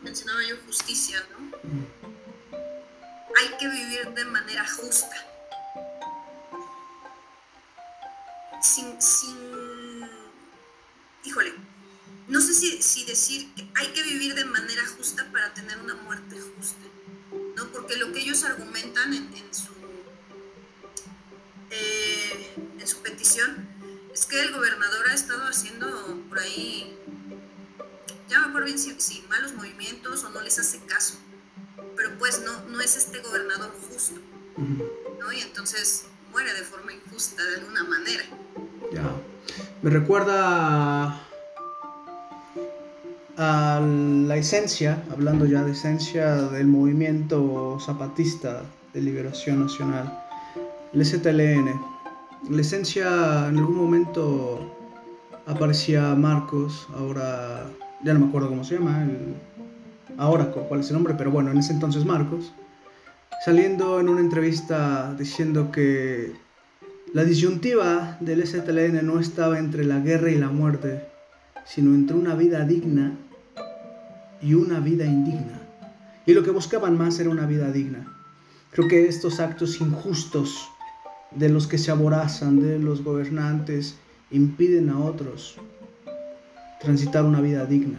mencionaba yo justicia, ¿no? Mm hay que vivir de manera justa. Sin, sin, híjole, no sé si, decir que hay que vivir de manera justa para tener una muerte justa, ¿no? Porque lo que ellos argumentan en, su, eh, en su petición es que el gobernador ha estado haciendo por ahí, ya me acuerdo bien si malos movimientos o no les hace caso pero pues no, no es este gobernador justo, ¿no? Y entonces muere de forma injusta de alguna manera. Ya. Me recuerda a la esencia, hablando ya de esencia del movimiento zapatista de liberación nacional, el STLN. La esencia en algún momento aparecía Marcos, ahora ya no me acuerdo cómo se llama, ahora cuál es el nombre, pero bueno, en ese entonces Marcos, saliendo en una entrevista diciendo que la disyuntiva del STLN no estaba entre la guerra y la muerte, sino entre una vida digna y una vida indigna. Y lo que buscaban más era una vida digna. Creo que estos actos injustos de los que se aborazan, de los gobernantes, impiden a otros transitar una vida digna.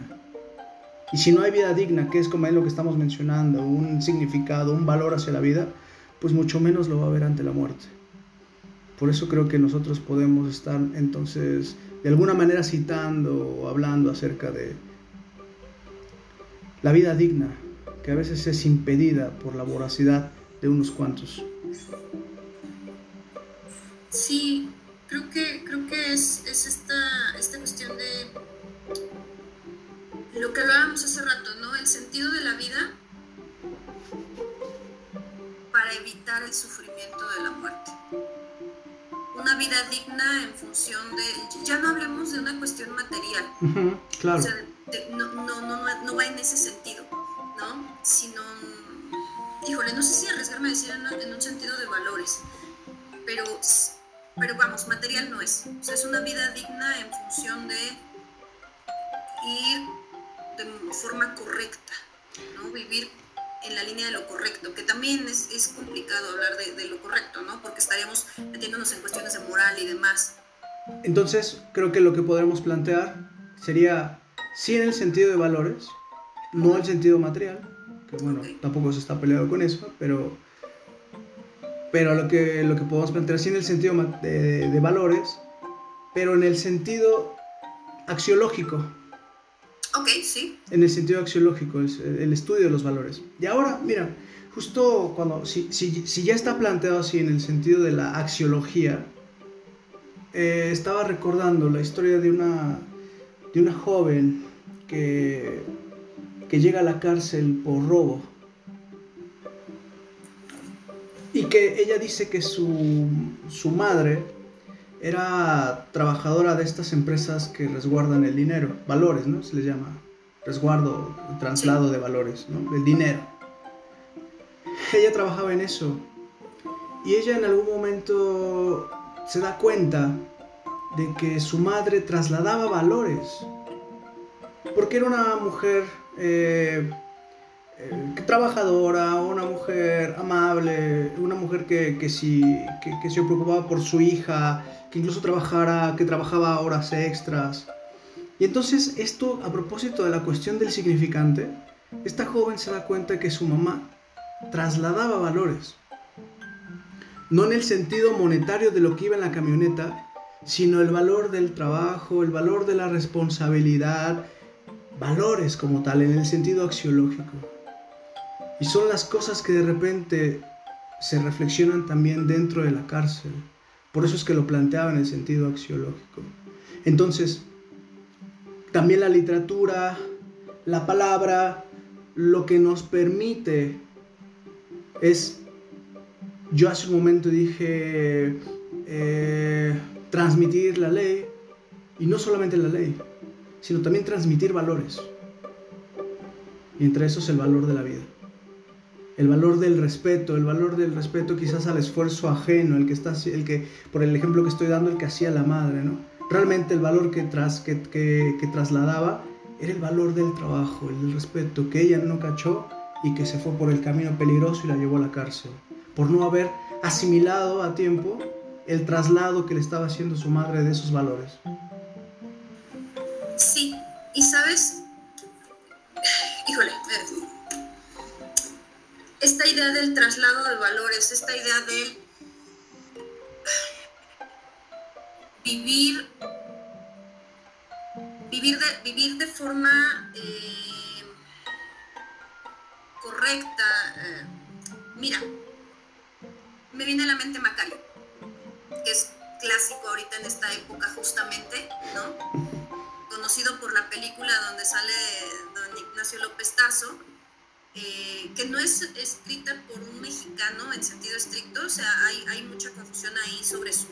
Y si no hay vida digna, que es como es lo que estamos mencionando, un significado, un valor hacia la vida, pues mucho menos lo va a haber ante la muerte. Por eso creo que nosotros podemos estar entonces de alguna manera citando o hablando acerca de la vida digna, que a veces es impedida por la voracidad de unos cuantos. Sí, creo que, creo que es, es esta, esta cuestión de lo que hablábamos hace rato, ¿no? El sentido de la vida para evitar el sufrimiento de la muerte. Una vida digna en función de, ya no hablemos de una cuestión material, claro. o sea, no, no, no, no, va en ese sentido, ¿no? Sino, híjole, no sé si arriesgarme a decir en, un sentido de valores, pero, pero vamos, material no es. O sea, es una vida digna en función de ir de forma correcta, ¿no? Vivir en la línea de lo correcto, que también es, es complicado hablar de, de, lo correcto, ¿no? Porque estaríamos metiéndonos en cuestiones de moral y demás. Entonces, creo que lo que podremos plantear sería, sí en el sentido de valores, no el sentido material, que bueno, tampoco se está peleado con eso, pero, pero lo, que, lo que podemos plantear, sí en el sentido de, de valores, pero en el sentido axiológico, Ok, sí. En el sentido axiológico, el estudio de los valores. Y ahora, mira, justo cuando, si, ya está planteado así en el sentido de la axiología, eh, estaba recordando la historia de una, de una joven que, que llega a la cárcel por robo. Y que ella dice que su, su madre era trabajadora de estas empresas que resguardan el dinero, valores, ¿no? Se les llama resguardo, traslado de valores, ¿no? El dinero. Ella trabajaba en eso y ella en algún momento se da cuenta de que su madre trasladaba valores, porque era una mujer eh, eh, trabajadora, una mujer amable, una mujer que, que, que se preocupaba por su hija, que incluso trabajara, que trabajaba horas extras. Y entonces esto, a propósito de la cuestión del significante, esta joven se da cuenta que su mamá trasladaba valores. No en el sentido monetario de lo que iba en la camioneta, sino el valor del trabajo, el valor de la responsabilidad, valores como tal, en el sentido axiológico. Y son las cosas que de repente se reflexionan también dentro de la cárcel. Por eso es que lo planteaba en el sentido axiológico. Entonces, también la literatura, la palabra, lo que nos permite es, yo hace un momento dije, eh, transmitir la ley, y no solamente la ley, sino también transmitir valores. Y entre esos el valor de la vida el valor del respeto, el valor del respeto quizás al esfuerzo ajeno, el que está, el que, por el ejemplo que estoy dando, el que hacía la madre, ¿no? Realmente el valor que, tras, que, que, que trasladaba era el valor del trabajo, el respeto, que ella no cachó y que se fue por el camino peligroso y la llevó a la cárcel, por no haber asimilado a tiempo el traslado que le estaba haciendo su madre de esos valores. Sí, y sabes, híjole, esta idea del traslado de valores, esta idea del vivir, vivir, de, vivir de forma eh, correcta. Eh, mira, me viene a la mente Macario, que es clásico ahorita en esta época justamente, ¿no? Conocido por la película donde sale don Ignacio López Tarso, eh, que no es escrita por un mexicano en sentido estricto, o sea, hay, hay mucha confusión ahí sobre, su,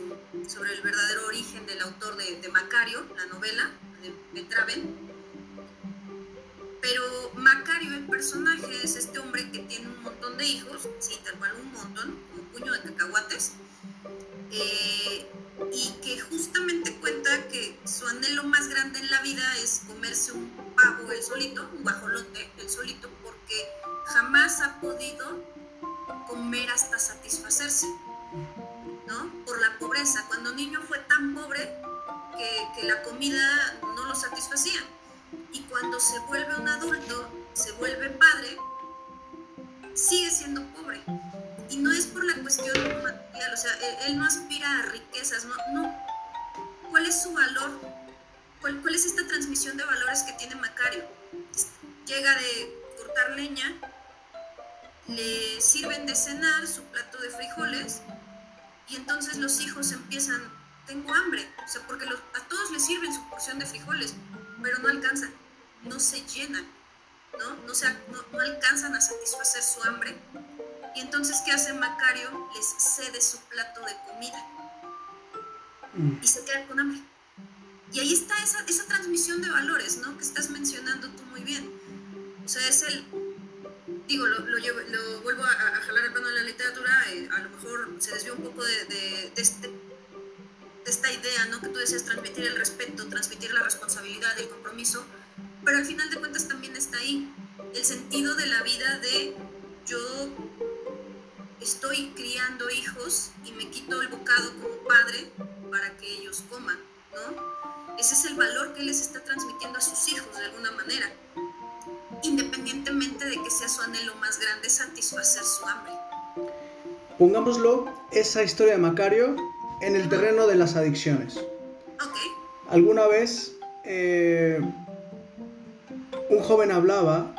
sobre el verdadero origen del autor de, Macario, la novela de, de, Traven. Pero Macario, el personaje, es este hombre que tiene un montón de hijos, sí, tal cual un montón, un puño de cacahuates, eh, y que justamente cuenta que su anhelo más grande en la vida es comerse un pavo el solito, un guajolote el solito, porque jamás ha podido comer hasta satisfacerse, ¿no? Por la pobreza. Cuando niño fue tan pobre que, que la comida no lo satisfacía. Y cuando se vuelve un adulto, se vuelve padre, sigue siendo pobre. Y no es por la cuestión material, o sea, él, no aspira a riquezas, no, no. ¿Cuál es su valor? ¿Cuál, ¿Cuál es esta transmisión de valores que tiene Macario? Llega de cortar leña, le sirven de cenar su plato de frijoles y entonces los hijos empiezan, tengo hambre, o sea, porque a todos les sirven su porción de frijoles, pero no alcanzan, no se llenan, ¿no? No, no, alcanzan a satisfacer su hambre. Y entonces, ¿qué hace Macario? Les cede su plato de comida mm. y se queda con hambre. Y ahí está esa, esa transmisión de valores, ¿no? Que estás mencionando tú muy bien. O sea, es el, digo, lo, vuelvo a, jalar el plano de la literatura, eh, a lo mejor se desvió un poco de, este, de, esta idea, ¿no? Que tú decías transmitir el respeto, transmitir la responsabilidad, el compromiso, pero al final de cuentas también está ahí el sentido de la vida de yo estoy criando hijos y me quito el bocado como padre para que ellos coman, ¿no? Ese es el valor que les está transmitiendo a sus hijos de alguna manera independientemente de que sea su anhelo más grande satisfacer su hambre. Pongámoslo, esa historia de Macario, en el terreno de las adicciones. Ok. Alguna vez eh, un joven hablaba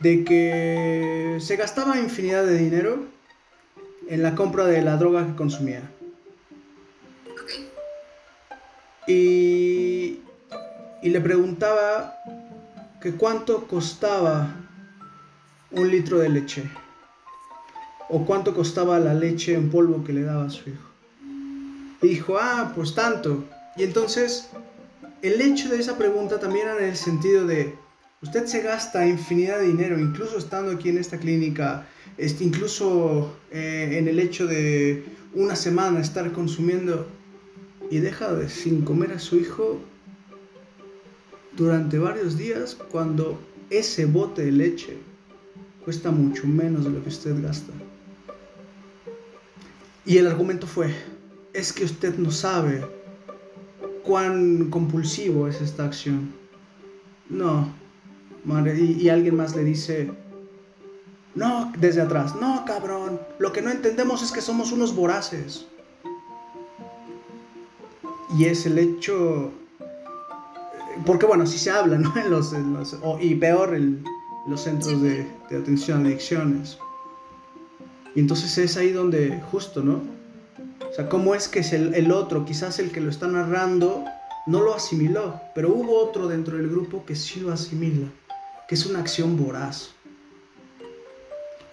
de que se gastaba infinidad de dinero en la compra de la droga que consumía. Y, y le preguntaba que cuánto costaba un litro de leche o cuánto costaba la leche en polvo que le daba a su hijo. Y dijo, ah, pues tanto. Y entonces, el hecho de esa pregunta también era en el sentido de, usted se gasta infinidad de dinero, incluso estando aquí en esta clínica, este, incluso eh, en el hecho de una semana estar consumiendo y deja de sin comer a su hijo durante varios días cuando ese bote de leche cuesta mucho menos de lo que usted gasta. Y el argumento fue, es que usted no sabe cuán compulsivo es esta acción. No, y, y alguien más le dice, no, desde atrás, no, cabrón, lo que no entendemos es que somos unos voraces. Y es el hecho porque bueno, si se habla, ¿no? (laughs) En los, y peor en los centros de, atención a adicciones. Y entonces es ahí donde, justo, ¿no? O sea, ¿cómo es que es el, otro, quizás el que lo está narrando, no lo asimiló, pero hubo otro dentro del grupo que sí lo asimila, que es una acción voraz,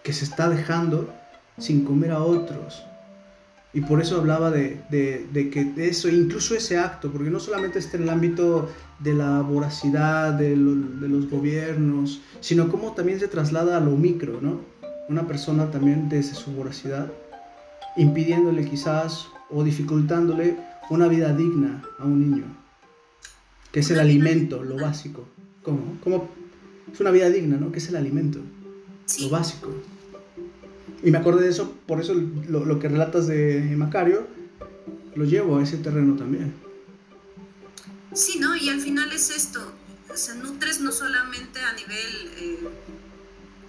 que se está dejando sin comer a otros, y por eso hablaba de, de, que eso, incluso ese acto, porque no solamente está en el ámbito de la voracidad de, de, los gobiernos, sino cómo también se traslada a lo micro, ¿no? Una persona también desde su voracidad, impidiéndole quizás o dificultándole una vida digna a un niño, que es el alimento, lo básico. ¿Cómo? ¿Cómo? Es una vida digna, ¿no? Que es el alimento, lo básico. Y me acordé de eso, por eso lo, que relatas de Macario, lo llevo a ese terreno también. Sí, ¿no? Y al final es esto, o sea, nutres no solamente a nivel eh,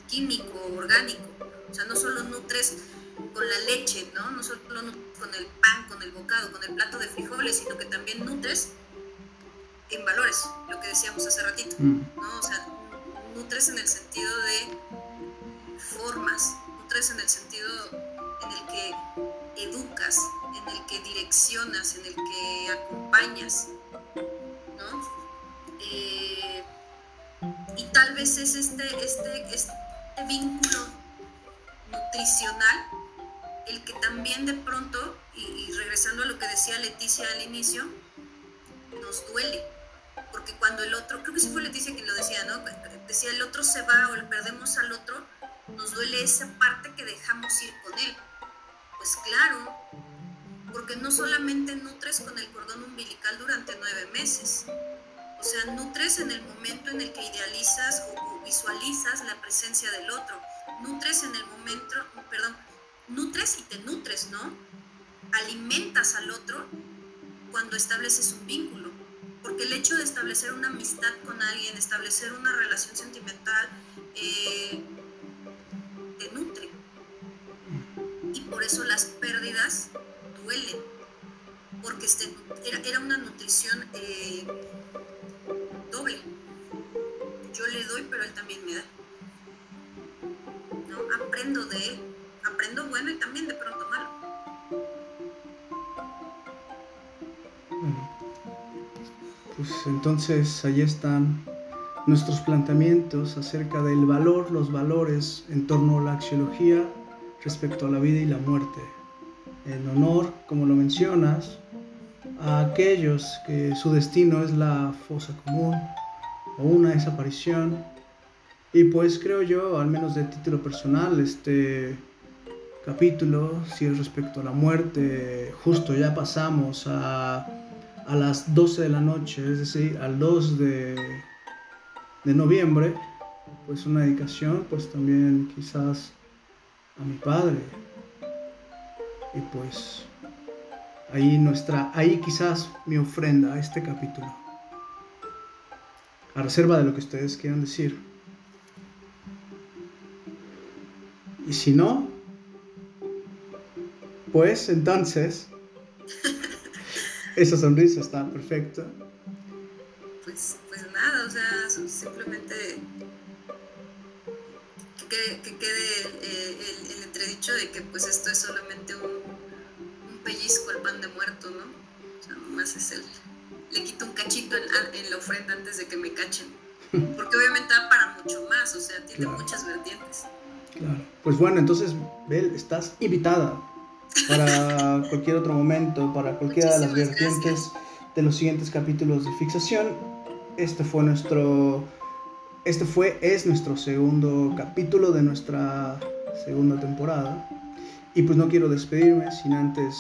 químico, orgánico, o sea, no solo nutres con la leche, ¿no? No solo nutres con el pan, con el bocado, con el plato de frijoles, sino que también nutres en valores, lo que decíamos hace ratito, mm. ¿no? O sea, nutres en el sentido de formas, en el sentido en el que educas, en el que direccionas, en el que acompañas, ¿no? Eh, y tal vez es este, este, este vínculo nutricional el que también de pronto, y, regresando a lo que decía Leticia al inicio, nos duele. Porque cuando el otro, creo que sí fue Leticia quien lo decía, ¿no? Decía el otro se va o le perdemos al otro, nos duele esa parte que dejamos ir con él. Pues claro, porque no solamente nutres con el cordón umbilical durante nueve meses, o sea, nutres en el momento en el que idealizas o, visualizas la presencia del otro, nutres en el momento, perdón, nutres y te nutres, ¿no? Alimentas al otro cuando estableces un vínculo, porque el hecho de establecer una amistad con alguien, establecer una relación sentimental, eh, Por eso las pérdidas duelen, porque este, era, una nutrición eh, doble. Yo le doy, pero él también me da. ¿No? Aprendo de él, aprendo bueno y también de pronto malo. Mm. Pues entonces ahí están nuestros planteamientos acerca del valor, los valores en torno a la axiología respecto a la vida y la muerte. En honor, como lo mencionas, a aquellos que su destino es la fosa común o una desaparición. Y pues creo yo, al menos de título personal, este capítulo, si es respecto a la muerte, justo ya pasamos a, a las 12 de la noche, es decir, al 2 de, de noviembre, pues una dedicación, pues también quizás a mi padre. Y pues ahí nuestra, ahí quizás mi ofrenda a este capítulo. A reserva de lo que ustedes quieran decir. Y si no, pues entonces, esa sonrisa está perfecta. Pues, pues nada, o sea, simplemente que, quede eh, el, entredicho de que pues esto es solamente un, un, pellizco al pan de muerto, ¿no? O sea, nomás es el... Le quito un cachito en, la ofrenda antes de que me cachen. (laughs) Porque obviamente va para mucho más, o sea, tiene muchas vertientes. Claro. Pues bueno, entonces, Bel, estás invitada para (laughs) cualquier otro momento, para cualquiera de las vertientes de los siguientes capítulos de fixación. Este fue nuestro este fue, es nuestro segundo capítulo de nuestra segunda temporada. Y pues no quiero despedirme sin antes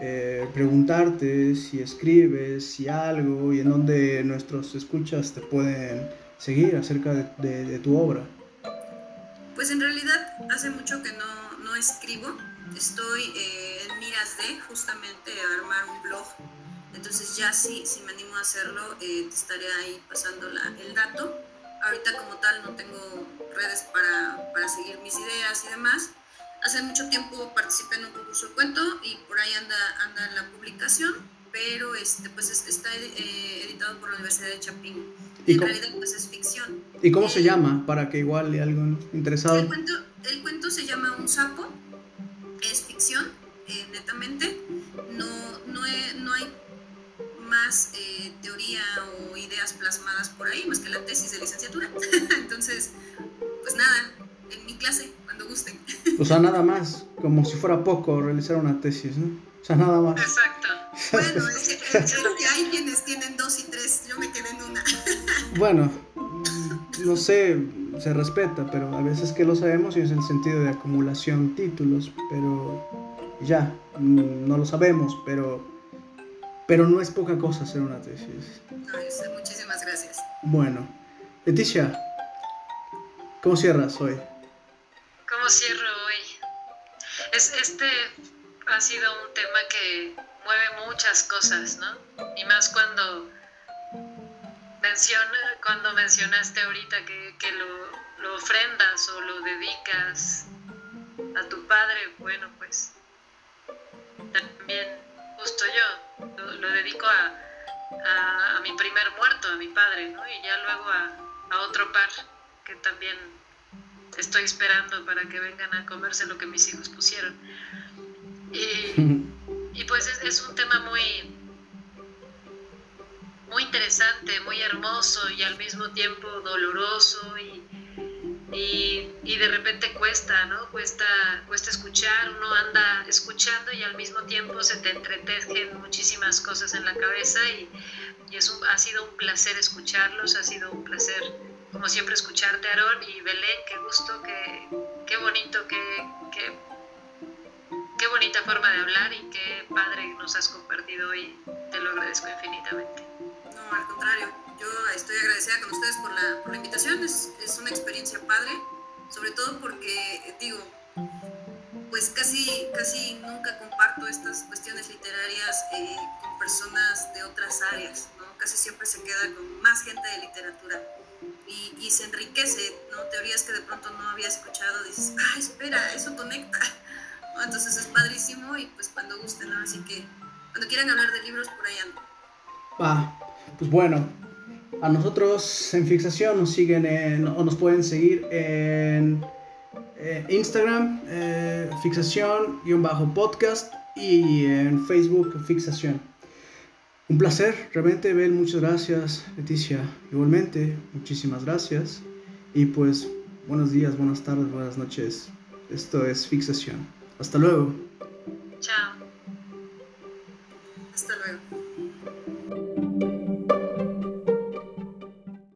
eh, preguntarte si escribes, si algo y en dónde nuestros escuchas te pueden seguir acerca de, tu obra. Pues en realidad hace mucho que no, no escribo. Estoy eh, en miras de justamente armar un blog. Entonces ya sí, si me animo a hacerlo, eh, te estaré ahí pasando la, el dato ahorita como tal no tengo redes para, para, seguir mis ideas y demás. Hace mucho tiempo participé en un concurso de cuento y por ahí anda, anda la publicación, pero este, pues está eh, editado por la Universidad de Chapín. Y en realidad pues es ficción. ¿Y cómo se llama? Para que igual hay algo interesado. El cuento, el cuento se llama Un sapo, es ficción, eh, netamente. Más eh, teoría o ideas plasmadas por ahí, más que la tesis de licenciatura. (laughs) Entonces, pues nada, en mi clase, cuando gusten. (laughs) O sea, nada más, como si fuera poco realizar una tesis, ¿no? O sea, nada más. Exacto. Bueno, es que, hay quienes tienen dos y tres, yo me quedé en una. (laughs) Bueno, no sé, se respeta, pero a veces que lo sabemos y es el sentido de acumulación títulos, pero ya, mm, no lo sabemos, pero pero no es poca cosa hacer una tesis. muchísimas gracias. Bueno, Leticia, ¿cómo cierras hoy? ¿Cómo cierro hoy? Es, este ha sido un tema que mueve muchas cosas, ¿no? Y más cuando, menciona, cuando mencionaste ahorita que, que lo, lo ofrendas o lo dedicas a tu padre, bueno, pues también justo yo, lo, dedico a, a, mi primer muerto, a mi padre, ¿no? Y ya luego a, a, otro par que también estoy esperando para que vengan a comerse lo que mis hijos pusieron. Y, (laughs) y pues es, es, un tema muy, muy interesante, muy hermoso y al mismo tiempo doloroso y y, y, de repente cuesta, ¿no? Cuesta, cuesta escuchar, uno anda escuchando y al mismo tiempo se te entretejen muchísimas cosas en la cabeza y, y es ha sido un placer escucharlos, ha sido un placer, como siempre, escucharte, Aarón y Belén, qué gusto, qué, qué bonito, qué, qué, qué bonita forma de hablar y qué padre nos has compartido hoy, te lo agradezco infinitamente. No, al contrario yo estoy agradecida con ustedes por la, por la invitación, es, es, una experiencia padre, sobre todo porque, digo, pues casi, casi nunca comparto estas cuestiones literarias eh, con personas de otras áreas, ¿no? Casi siempre se queda con más gente de literatura y, y se enriquece, ¿no? Teorías que de pronto no había escuchado, dices, ah, espera, eso conecta, ¿no? Entonces es padrísimo y pues cuando gusten, ¿no? Así que cuando quieran hablar de libros, por ahí ando. Va, pues bueno, a nosotros en Fixación nos siguen en, o nos pueden seguir en eh, Instagram, eh, Fixación-podcast y en Facebook Fixación. Un placer, realmente, Bel, muchas gracias. Leticia, igualmente, muchísimas gracias. Y pues, buenos días, buenas tardes, buenas noches. Esto es Fixación. Hasta luego. Chao. Hasta luego.